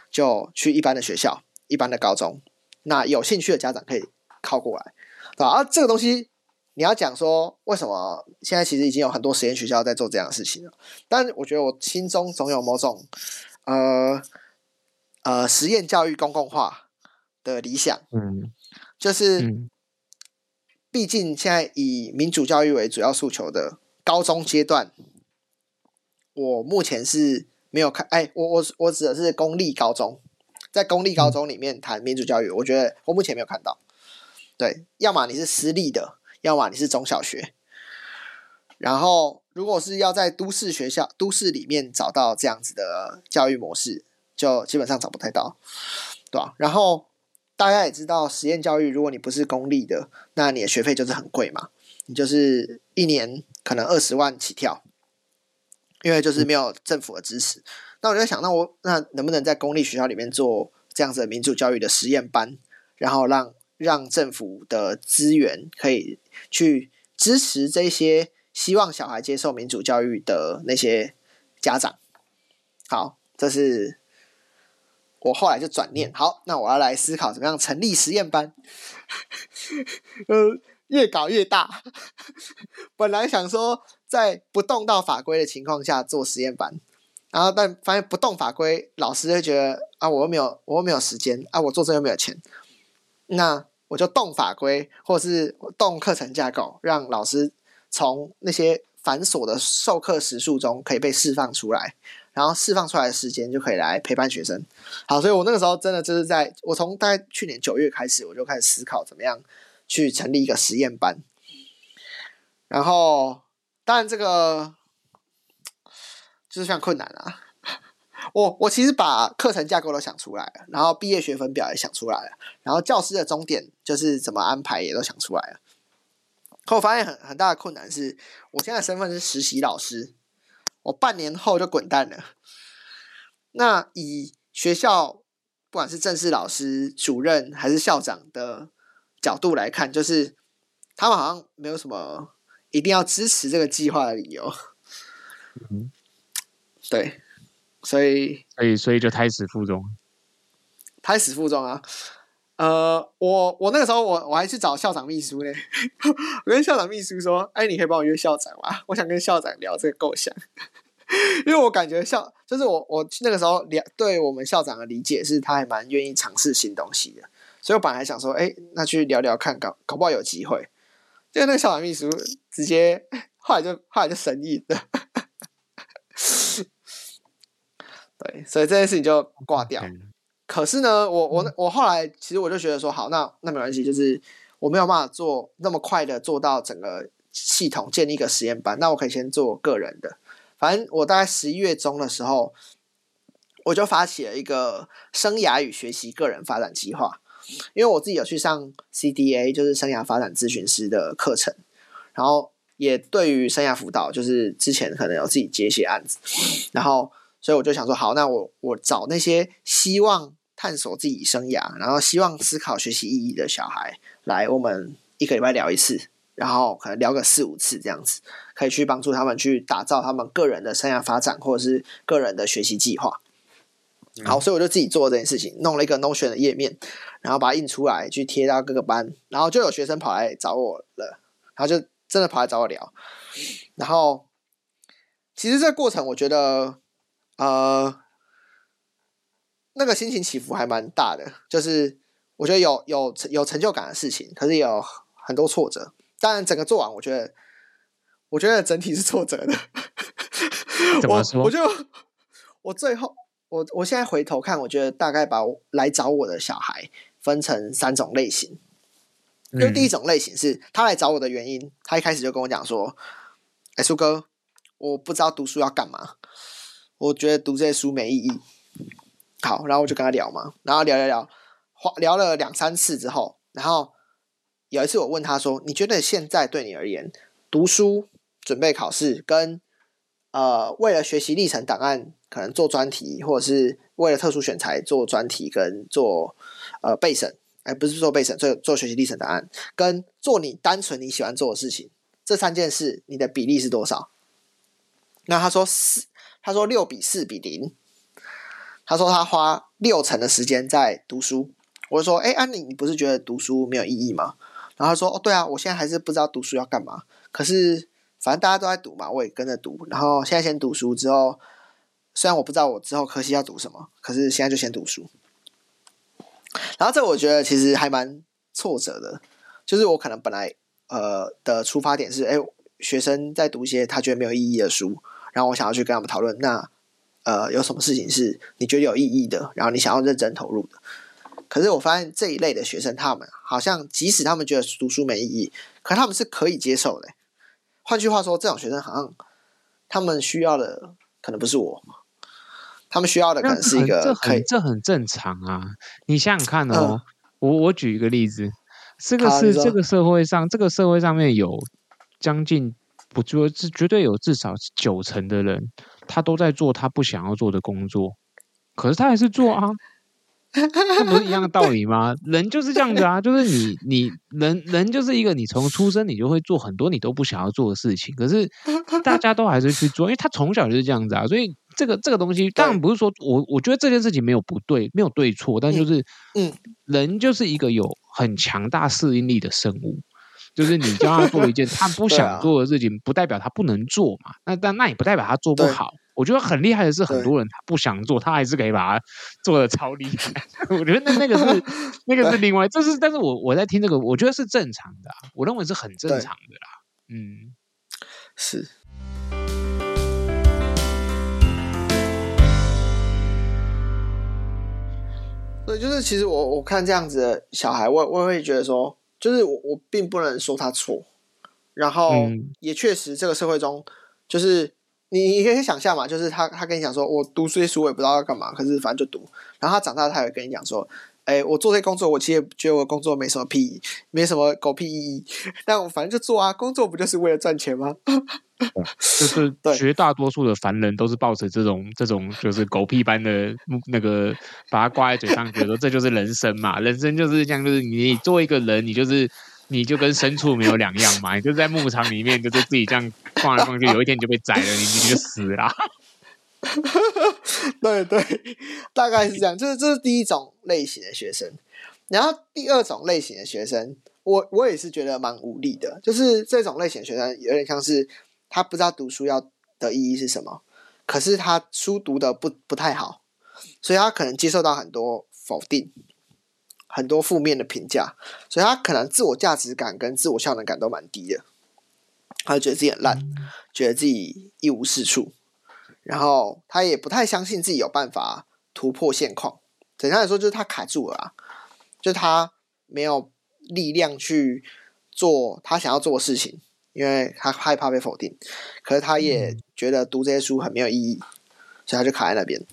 [SPEAKER 6] 就去一般的学校、一般的高中。那有兴趣的家长可以靠过来，对吧？而这个东西。你要讲说为什么现在其实已经有很多实验学校在做这样的事情了，但我觉得我心中总有某种呃呃实验教育公共化的理想，嗯，就是毕竟现在以民主教育为主要诉求的高中阶段，我目前是没有看。哎，我我我指的是公立高中，在公立高中里面谈民主教育，我觉得我目前没有看到。对，要么你是私立的，要么你是中小学。然后，如果是要在都市学校、都市里面找到这样子的教育模式，就基本上找不太到，对吧？然后。大家也知道，实验教育如果你不是公立的，那你的学费就是很贵嘛。你就是一年可能二十万起跳，因为就是没有政府的支持。那我就在想，那我那能不能在公立学校里面做这样子的民主教育的实验班，然后让让政府的资源可以去支持这些希望小孩接受民主教育的那些家长？好，这是。我后来就转念，好，那我要来思考怎么样成立实验班。呃，越搞越大。本来想说在不动到法规的情况下做实验班，然后但发现不动法规，老师会觉得啊，我又没有，我又没有时间啊，我做这又没有钱，那我就动法规，或是动课程架构，让老师从那些繁琐的授课时数中可以被释放出来。然后释放出来的时间就可以来陪伴学生。好，所以我那个时候真的就是在我从大概去年九月开始，我就开始思考怎么样去成立一个实验班。然后，当然这个就是非常困难啊。我我其实把课程架构都想出来了，然后毕业学分表也想出来了，然后教师的终点就是怎么安排也都想出来了。可我发现很很大的困难是，我现在身份是实习老师。我半年后就滚蛋了。那以学校不管是正式老师、主任还是校长的角度来看，就是他们好像没有什么一定要支持这个计划的理由。嗯，对，所以
[SPEAKER 5] 所以所以就胎死腹中，
[SPEAKER 6] 胎死腹中啊。呃，我我那个时候我我还去找校长秘书呢，我跟校长秘书说：“哎，你可以帮我约校长吗？我想跟校长聊这个构想，因为我感觉校就是我我那个时候聊对我们校长的理解是，他还蛮愿意尝试新东西的，所以我本来还想说，哎，那去聊聊看，搞搞不好有机会。结果那个校长秘书直接后来就后来就神隐了，对，所以这件事情就挂掉。”可是呢，我我我后来其实我就觉得说，好，那那没关系，就是我没有办法做那么快的做到整个系统建立一个实验班，那我可以先做个人的。反正我大概十一月中的时候，我就发起了一个生涯与学习个人发展计划，因为我自己有去上 CDA，就是生涯发展咨询师的课程，然后也对于生涯辅导，就是之前可能有自己接一些案子，然后。所以我就想说，好，那我我找那些希望探索自己生涯，然后希望思考学习意义的小孩来，我们一个礼拜聊一次，然后可能聊个四五次这样子，可以去帮助他们去打造他们个人的生涯发展或者是个人的学习计划。好，所以我就自己做这件事情，弄了一个 Notion 的页面，然后把它印出来，去贴到各个班，然后就有学生跑来找我了，然后就真的跑来找我聊，然后其实这个过程我觉得。呃，那个心情起伏还蛮大的，就是我觉得有有有成就感的事情，可是也有很多挫折。当然，整个做完，我觉得我觉得整体是挫折的。
[SPEAKER 5] 怎么说？
[SPEAKER 6] 我我就我最后我我现在回头看，我觉得大概把我来找我的小孩分成三种类型。因为第一种类型是他来找我的原因，他一开始就跟我讲说：“哎，苏哥，我不知道读书要干嘛。”我觉得读这些书没意义。好，然后我就跟他聊嘛，然后聊聊聊，聊了两三次之后，然后有一次我问他说：“你觉得现在对你而言，读书、准备考试，跟呃为了学习历程档案，可能做专题，或者是为了特殊选材做专题，跟做呃备审，哎，不是做备审，做做学习历程档案，跟做你单纯你喜欢做的事情，这三件事，你的比例是多少？”那他说四。他说六比四比零。他说他花六成的时间在读书。我就说：“哎，安妮，你不是觉得读书没有意义吗？”然后他说：“哦，对啊，我现在还是不知道读书要干嘛。可是反正大家都在读嘛，我也跟着读。然后现在先读书之后，虽然我不知道我之后科系要读什么，可是现在就先读书。然后这我觉得其实还蛮挫折的，就是我可能本来呃的出发点是，哎，学生在读一些他觉得没有意义的书，然后我想要去跟他们讨论，那呃有什么事情是你觉得有意义的，然后你想要认真投入的。可是我发现这一类的学生，他们好像即使他们觉得读书没意义，可他们是可以接受的。换句话说，这种学生好像他们需要的可能不是我，他们需要的可能是一个可以，
[SPEAKER 5] 这很正常啊。你想想看哦，嗯、我我举一个例子，这个是这个社会上，这个社会上面有将近，我觉得是绝对有至少九成的人，他都在做他不想要做的工作，可是他还是做啊。这不是一样的道理吗？人就是这样子啊，就是你 你人人就是一个，你从出生你就会做很多你都不想要做的事情，可是大家都还是去做，因为他从小就是这样子啊。所以这个这个东西当然不是说我我觉得这件事情没有不对，没有对错，但就是嗯，人就是一个有很强大适应力的生物，就是你叫他做一件他不 想做的事情，不代表他不能做嘛。那但那也不代表他做不好。我觉得很厉害的是，很多人他不想做，他还是可以把它做的超厉害。我觉得那那个是那个是另外，这是但是我我在听这个，我觉得是正常的，我认为是很正常的啦。嗯，
[SPEAKER 6] 是。所以就是，其实我我看这样子的小孩，我我会觉得说，就是我我并不能说他错，然后也确实这个社会中就是。你你可以想象嘛，就是他他跟你讲说，我读这些书我也不知道要干嘛，可是反正就读。然后他长大，他也跟你讲说，哎，我做这些工作，我其实觉得我工作没什么屁，没什么狗屁意义。但我反正就做啊，工作不就是为了赚钱吗？
[SPEAKER 5] 就 是绝大多数的凡人都是抱着这种这种就是狗屁般的那个，把它挂在嘴上，觉得说这就是人生嘛，人生就是这样，就是你做一个人，你就是。你就跟牲畜没有两样嘛，你就在牧场里面，就是自己这样逛来逛去，有一天你就被宰了，你你就死了。
[SPEAKER 6] 对对，大概是这样。就是这是第一种类型的学生，然后第二种类型的学生，我我也是觉得蛮无力的。就是这种类型的学生，有点像是他不知道读书要的意义是什么，可是他书读的不不太好，所以他可能接受到很多否定。很多负面的评价，所以他可能自我价值感跟自我效能感都蛮低的，他就觉得自己很烂，觉得自己一无是处，然后他也不太相信自己有办法突破现况。简单来说，就是他卡住了啊，就他没有力量去做他想要做的事情，因为他害怕被否定。可是他也觉得读这些书很没有意义，所以他就卡在那边。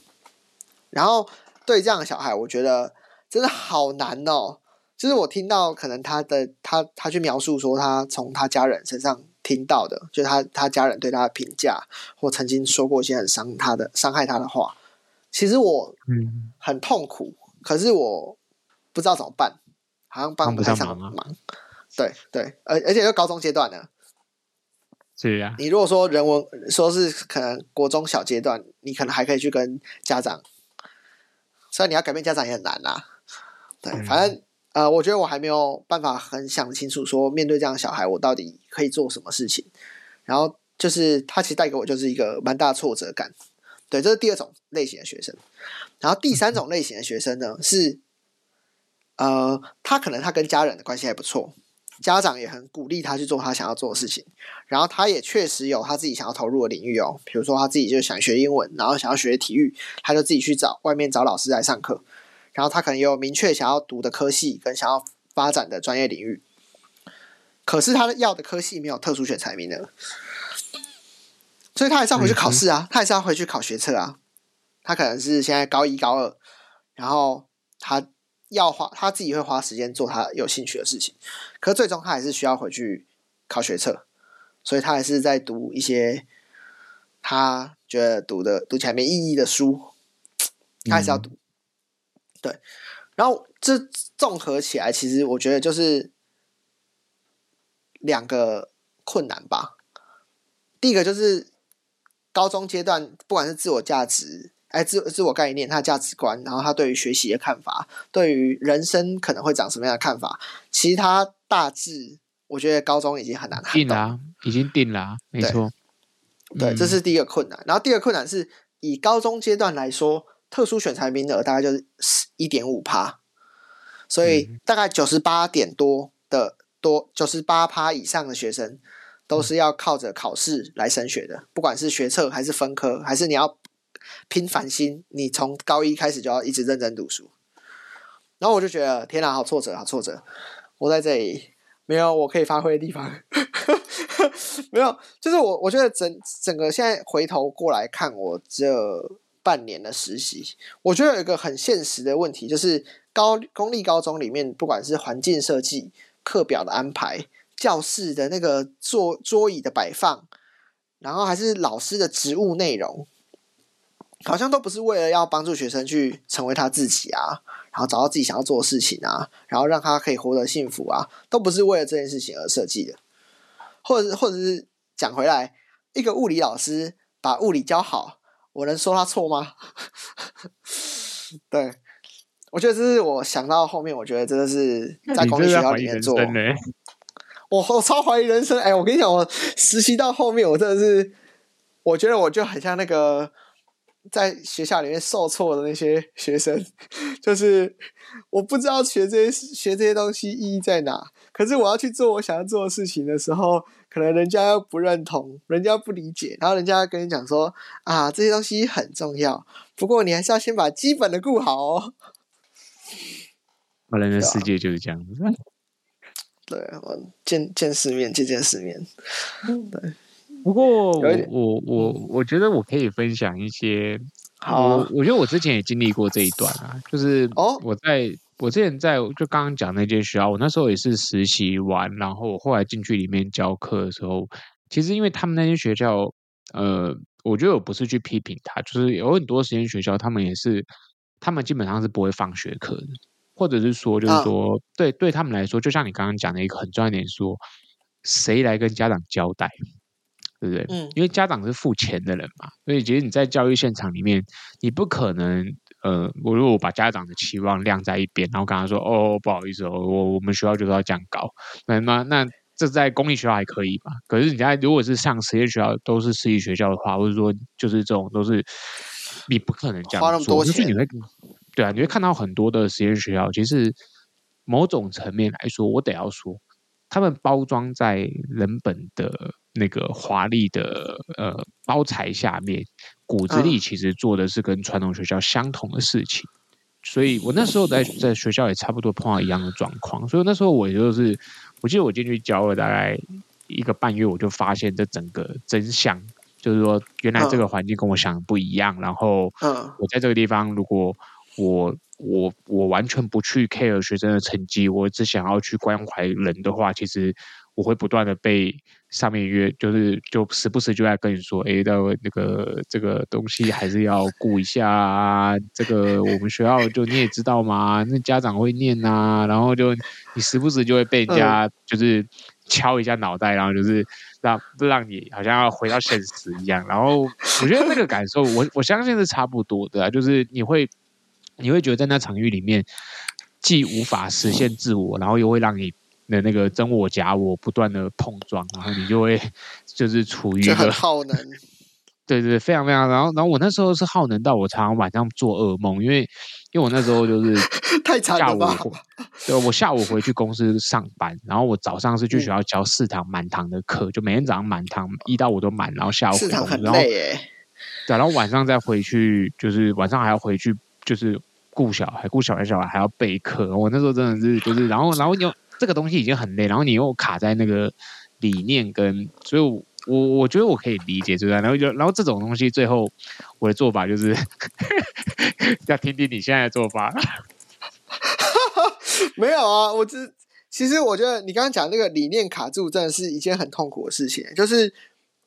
[SPEAKER 6] 然后对这样的小孩，我觉得。真的好难哦！就是我听到，可能他的他他去描述说，他从他家人身上听到的，就是他他家人对他的评价，或曾经说过一些很伤他的、伤害他的话。其实我嗯很痛苦，嗯、可是我不知道怎么办，好像帮不太上忙。忙对对，而而且又高中阶段呢，
[SPEAKER 5] 是啊。
[SPEAKER 6] 你如果说人文，说是可能国中小阶段，你可能还可以去跟家长，虽然你要改变家长也很难啦。对，反正呃，我觉得我还没有办法很想清楚，说面对这样的小孩，我到底可以做什么事情。然后就是他其实带给我就是一个蛮大的挫折感。对，这是第二种类型的学生。然后第三种类型的学生呢，是呃，他可能他跟家人的关系还不错，家长也很鼓励他去做他想要做的事情。然后他也确实有他自己想要投入的领域哦，比如说他自己就想学英文，然后想要学体育，他就自己去找外面找老师来上课。然后他可能也有明确想要读的科系跟想要发展的专业领域，可是他的要的科系没有特殊选材名额，所以他还是要回去考试啊，他还是要回去考学测啊。他可能是现在高一高二，然后他要花他自己会花时间做他有兴趣的事情，可是最终他还是需要回去考学测，所以他还是在读一些他觉得读的读起来没意义的书，他还是要读。对，然后这综合起来，其实我觉得就是两个困难吧。第一个就是高中阶段，不管是自我价值、哎自自我概念、他的价值观，然后他对于学习的看法，对于人生可能会长什么样的看法，其实他大致我觉得高中已经很难定
[SPEAKER 5] 了，已经定了，没错。
[SPEAKER 6] 对，这是第一个困难。嗯、然后第二个困难是以高中阶段来说。特殊选材名额大概就是一点五趴，所以大概九十八点多的多九十八趴以上的学生都是要靠着考试来升学的，不管是学测还是分科，还是你要拼繁星，你从高一开始就要一直认真读书。然后我就觉得天哪，好挫折，好挫折！我在这里没有我可以发挥的地方，没有，就是我我觉得整整个现在回头过来看我这半年的实习，我觉得有一个很现实的问题，就是高公立高中里面，不管是环境设计、课表的安排、教室的那个座桌椅的摆放，然后还是老师的职务内容，好像都不是为了要帮助学生去成为他自己啊。然后找到自己想要做的事情啊，然后让他可以活得幸福啊，都不是为了这件事情而设计的，或者或者是讲回来，一个物理老师把物理教好，我能说他错吗？对，我觉得这是我想到后面，我觉得真的是在公立学校里面做，我我超怀疑人生。哎，我跟你讲，我实习到后面，我真的是，我觉得我就很像那个。在学校里面受挫的那些学生，就是我不知道学这些学这些东西意义在哪。可是我要去做我想要做的事情的时候，可能人家又不认同，人家不理解，然后人家跟你讲说啊，这些东西很重要，不过你还是要先把基本的顾好哦。
[SPEAKER 5] 后来的世界就是这样子。
[SPEAKER 6] 对，我见见世面，见见世面。对。
[SPEAKER 5] 不过我我我我觉得我可以分享一些，
[SPEAKER 6] 好啊，
[SPEAKER 5] 我我觉得我之前也经历过这一段啊，就是我在、哦、我之前在就刚刚讲那间学校，我那时候也是实习完，然后我后来进去里面教课的时候，其实因为他们那间学校，呃，我觉得我不是去批评他，就是有很多实验学校，他们也是，他们基本上是不会放学课的，或者是说就是说，啊、对对他们来说，就像你刚刚讲的一个很重要一点说，谁来跟家长交代？对不对？嗯，因为家长是付钱的人嘛，所以其实你在教育现场里面，你不可能，呃，我如果把家长的期望晾在一边，然后跟他说，哦，不好意思哦，我我们学校就是要这样搞，那那那这在公立学校还可以吧？可是你在如果是上实验学校，都是私立学校的话，或者说就是这种都是，你不可能这样做，花那么多钱，就是你会，对啊，你会看到很多的实验学校，其实某种层面来说，我得要说，他们包装在人本的。那个华丽的呃包材下面，骨子里其实做的是跟传统学校相同的事情，所以我那时候在在学校也差不多碰到一样的状况，所以那时候我也就是，我记得我进去教了大概一个半月，我就发现这整个真相，就是说原来这个环境跟我想的不一样，然后我在这个地方，如果我我我完全不去 care 学生的成绩，我只想要去关怀人的话，其实。我会不断的被上面约，就是就时不时就在跟你说，哎，那那个这个东西还是要顾一下啊。这个我们学校就你也知道嘛，那家长会念啊，然后就你时不时就会被人家就是敲一下脑袋，然后就是让让你好像要回到现实一样。然后我觉得那个感受，我我相信是差不多的啊，就是你会你会觉得在那场域里面，既无法实现自我，然后又会让你。的那个真我假我不断的碰撞，然后你就会就是处于一个
[SPEAKER 6] 耗能，
[SPEAKER 5] 对对，非常非常。然后然后我那时候是耗能到我常常晚上做噩梦，因为因为我那时候就是
[SPEAKER 6] 太惨了吧。
[SPEAKER 5] 对，我下午回去公司上班，然后我早上是去学校教四堂满堂的课，就每天早上满堂一到五都满，然后下午回公司，
[SPEAKER 6] 然后对，
[SPEAKER 5] 然后晚上再回去，就是晚上还要回去，就是顾小孩，顾小孩，小孩还要备课。我那时候真的是就是，然后然后又。这个东西已经很累，然后你又卡在那个理念跟，所以我我觉得我可以理解，对不对？然后就然后这种东西，最后我的做法就是 要听听你现在的做法。
[SPEAKER 6] 没有啊，我只其实我觉得你刚刚讲那个理念卡住，真的是一件很痛苦的事情。就是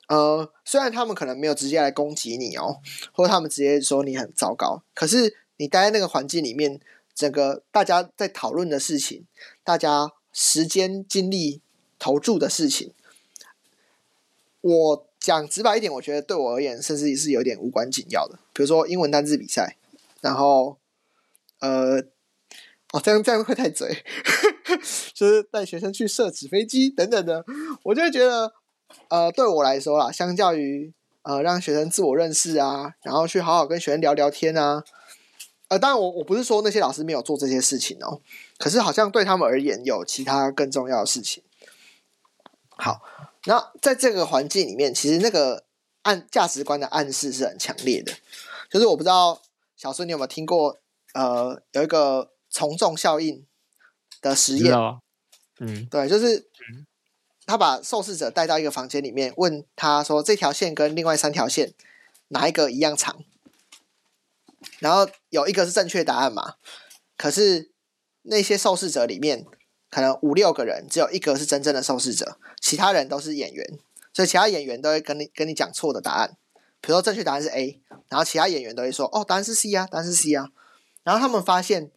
[SPEAKER 6] 呃，虽然他们可能没有直接来攻击你哦，或者他们直接说你很糟糕，可是你待在那个环境里面，整个大家在讨论的事情，大家。时间精力投注的事情，我讲直白一点，我觉得对我而言，甚至是有点无关紧要的。比如说英文单字比赛，然后呃，哦，这样这样会太嘴，就是带学生去射纸飞机等等的，我就会觉得，呃，对我来说啦，相较于呃让学生自我认识啊，然后去好好跟学生聊聊天啊，呃，当然我我不是说那些老师没有做这些事情哦，可是好像对他们而言有其他更重要的事情。好，那在这个环境里面，其实那个暗价值观的暗示是很强烈的。就是我不知道小孙你有没有听过，呃，有一个从众效应的实验。
[SPEAKER 5] 嗯，
[SPEAKER 6] 对，就是他把受试者带到一个房间里面，问他说：“这条线跟另外三条线哪一个一样长？”然后有一个是正确答案嘛？可是那些受试者里面，可能五六个人，只有一个是真正的受试者，其他人都是演员，所以其他演员都会跟你跟你讲错的答案。比如说正确答案是 A，然后其他演员都会说：“哦，答案是 C 啊，答案是 C 啊。”然后他们发现，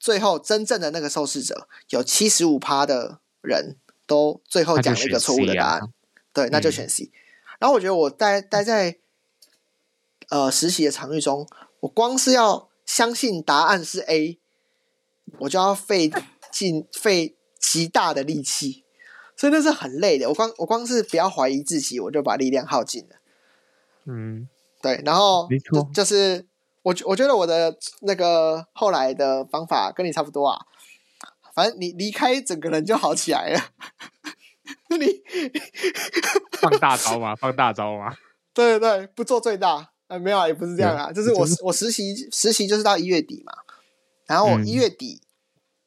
[SPEAKER 6] 最后真正的那个受试者有七十五趴的人都最后讲了一个错误的答案，啊、对，那就选 C。嗯、然后我觉得我待待在呃实习的场域中，我光是要相信答案是 A，我就要费尽费极大的力气，所以那是很累的。我光我光是不要怀疑自己，我就把力量耗尽了。
[SPEAKER 5] 嗯，
[SPEAKER 6] 对，然后
[SPEAKER 5] 没错，
[SPEAKER 6] 就是我我觉得我的那个后来的方法跟你差不多啊。反正你离开，整个人就好起来了。你
[SPEAKER 5] 放大招嘛，放大招嘛。
[SPEAKER 6] 对对对，不做最大。呃，没有啊，也不是这样啊。就是我我实习实习就是到一月底嘛，然后我一月底。嗯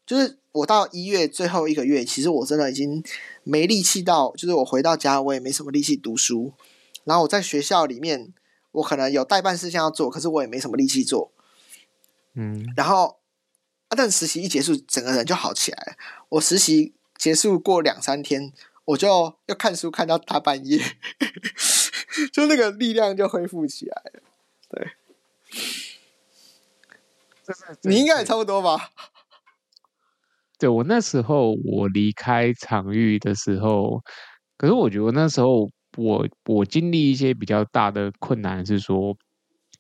[SPEAKER 6] 就是我到一月最后一个月，其实我真的已经没力气到，就是我回到家我也没什么力气读书。然后我在学校里面，我可能有待办事项要做，可是我也没什么力气做。
[SPEAKER 5] 嗯，
[SPEAKER 6] 然后啊，但实习一结束，整个人就好起来了。我实习结束过两三天，我就要看书看到大半夜，就那个力量就恢复起来了。对，你应该也差不多吧。
[SPEAKER 5] 对，我那时候我离开场域的时候，可是我觉得那时候我我经历一些比较大的困难，是说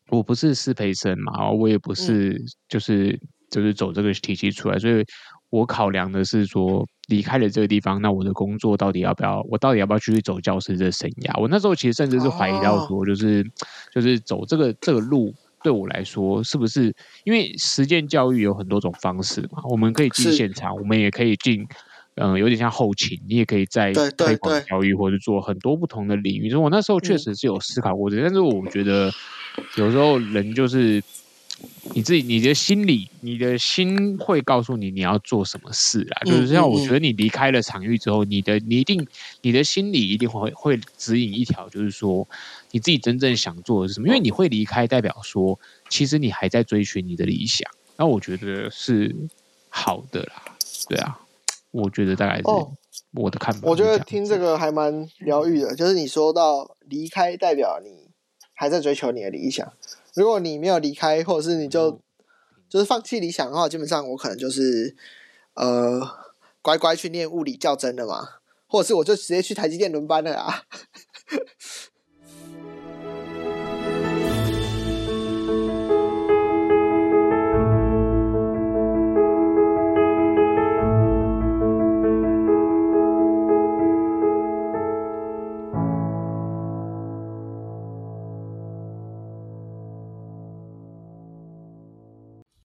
[SPEAKER 5] 我不是师培生嘛，我也不是就是、嗯、就是走这个体系出来，所以我考量的是说离开了这个地方，那我的工作到底要不要，我到底要不要继续走教师这生涯？我那时候其实甚至是怀疑到说，就是、哦、就是走这个这个路。对我来说，是不是因为实践教育有很多种方式嘛？我们可以进现场，我们也可以进，嗯、呃，有点像后勤，你也可以在推广教育，或者做很多不同的领域。所以我那时候确实是有思考过这、嗯，但是我觉得有时候人就是。你自己，你的心里，你的心会告诉你你要做什么事啦？嗯、就是像我觉得你离开了场域之后，嗯、你的你一定，你的心理一定会会指引一条，就是说你自己真正想做的是什么。因为你会离开，代表说其实你还在追寻你的理想。那我觉得是好的啦，对啊，我觉得大概是我的看法、哦。
[SPEAKER 6] 我觉得听这个还蛮疗愈的，就是你说到离开，代表你还在追求你的理想。如果你没有离开，或者是你就就是放弃理想的话，基本上我可能就是呃乖乖去念物理较真的嘛，或者是我就直接去台积电轮班了啊。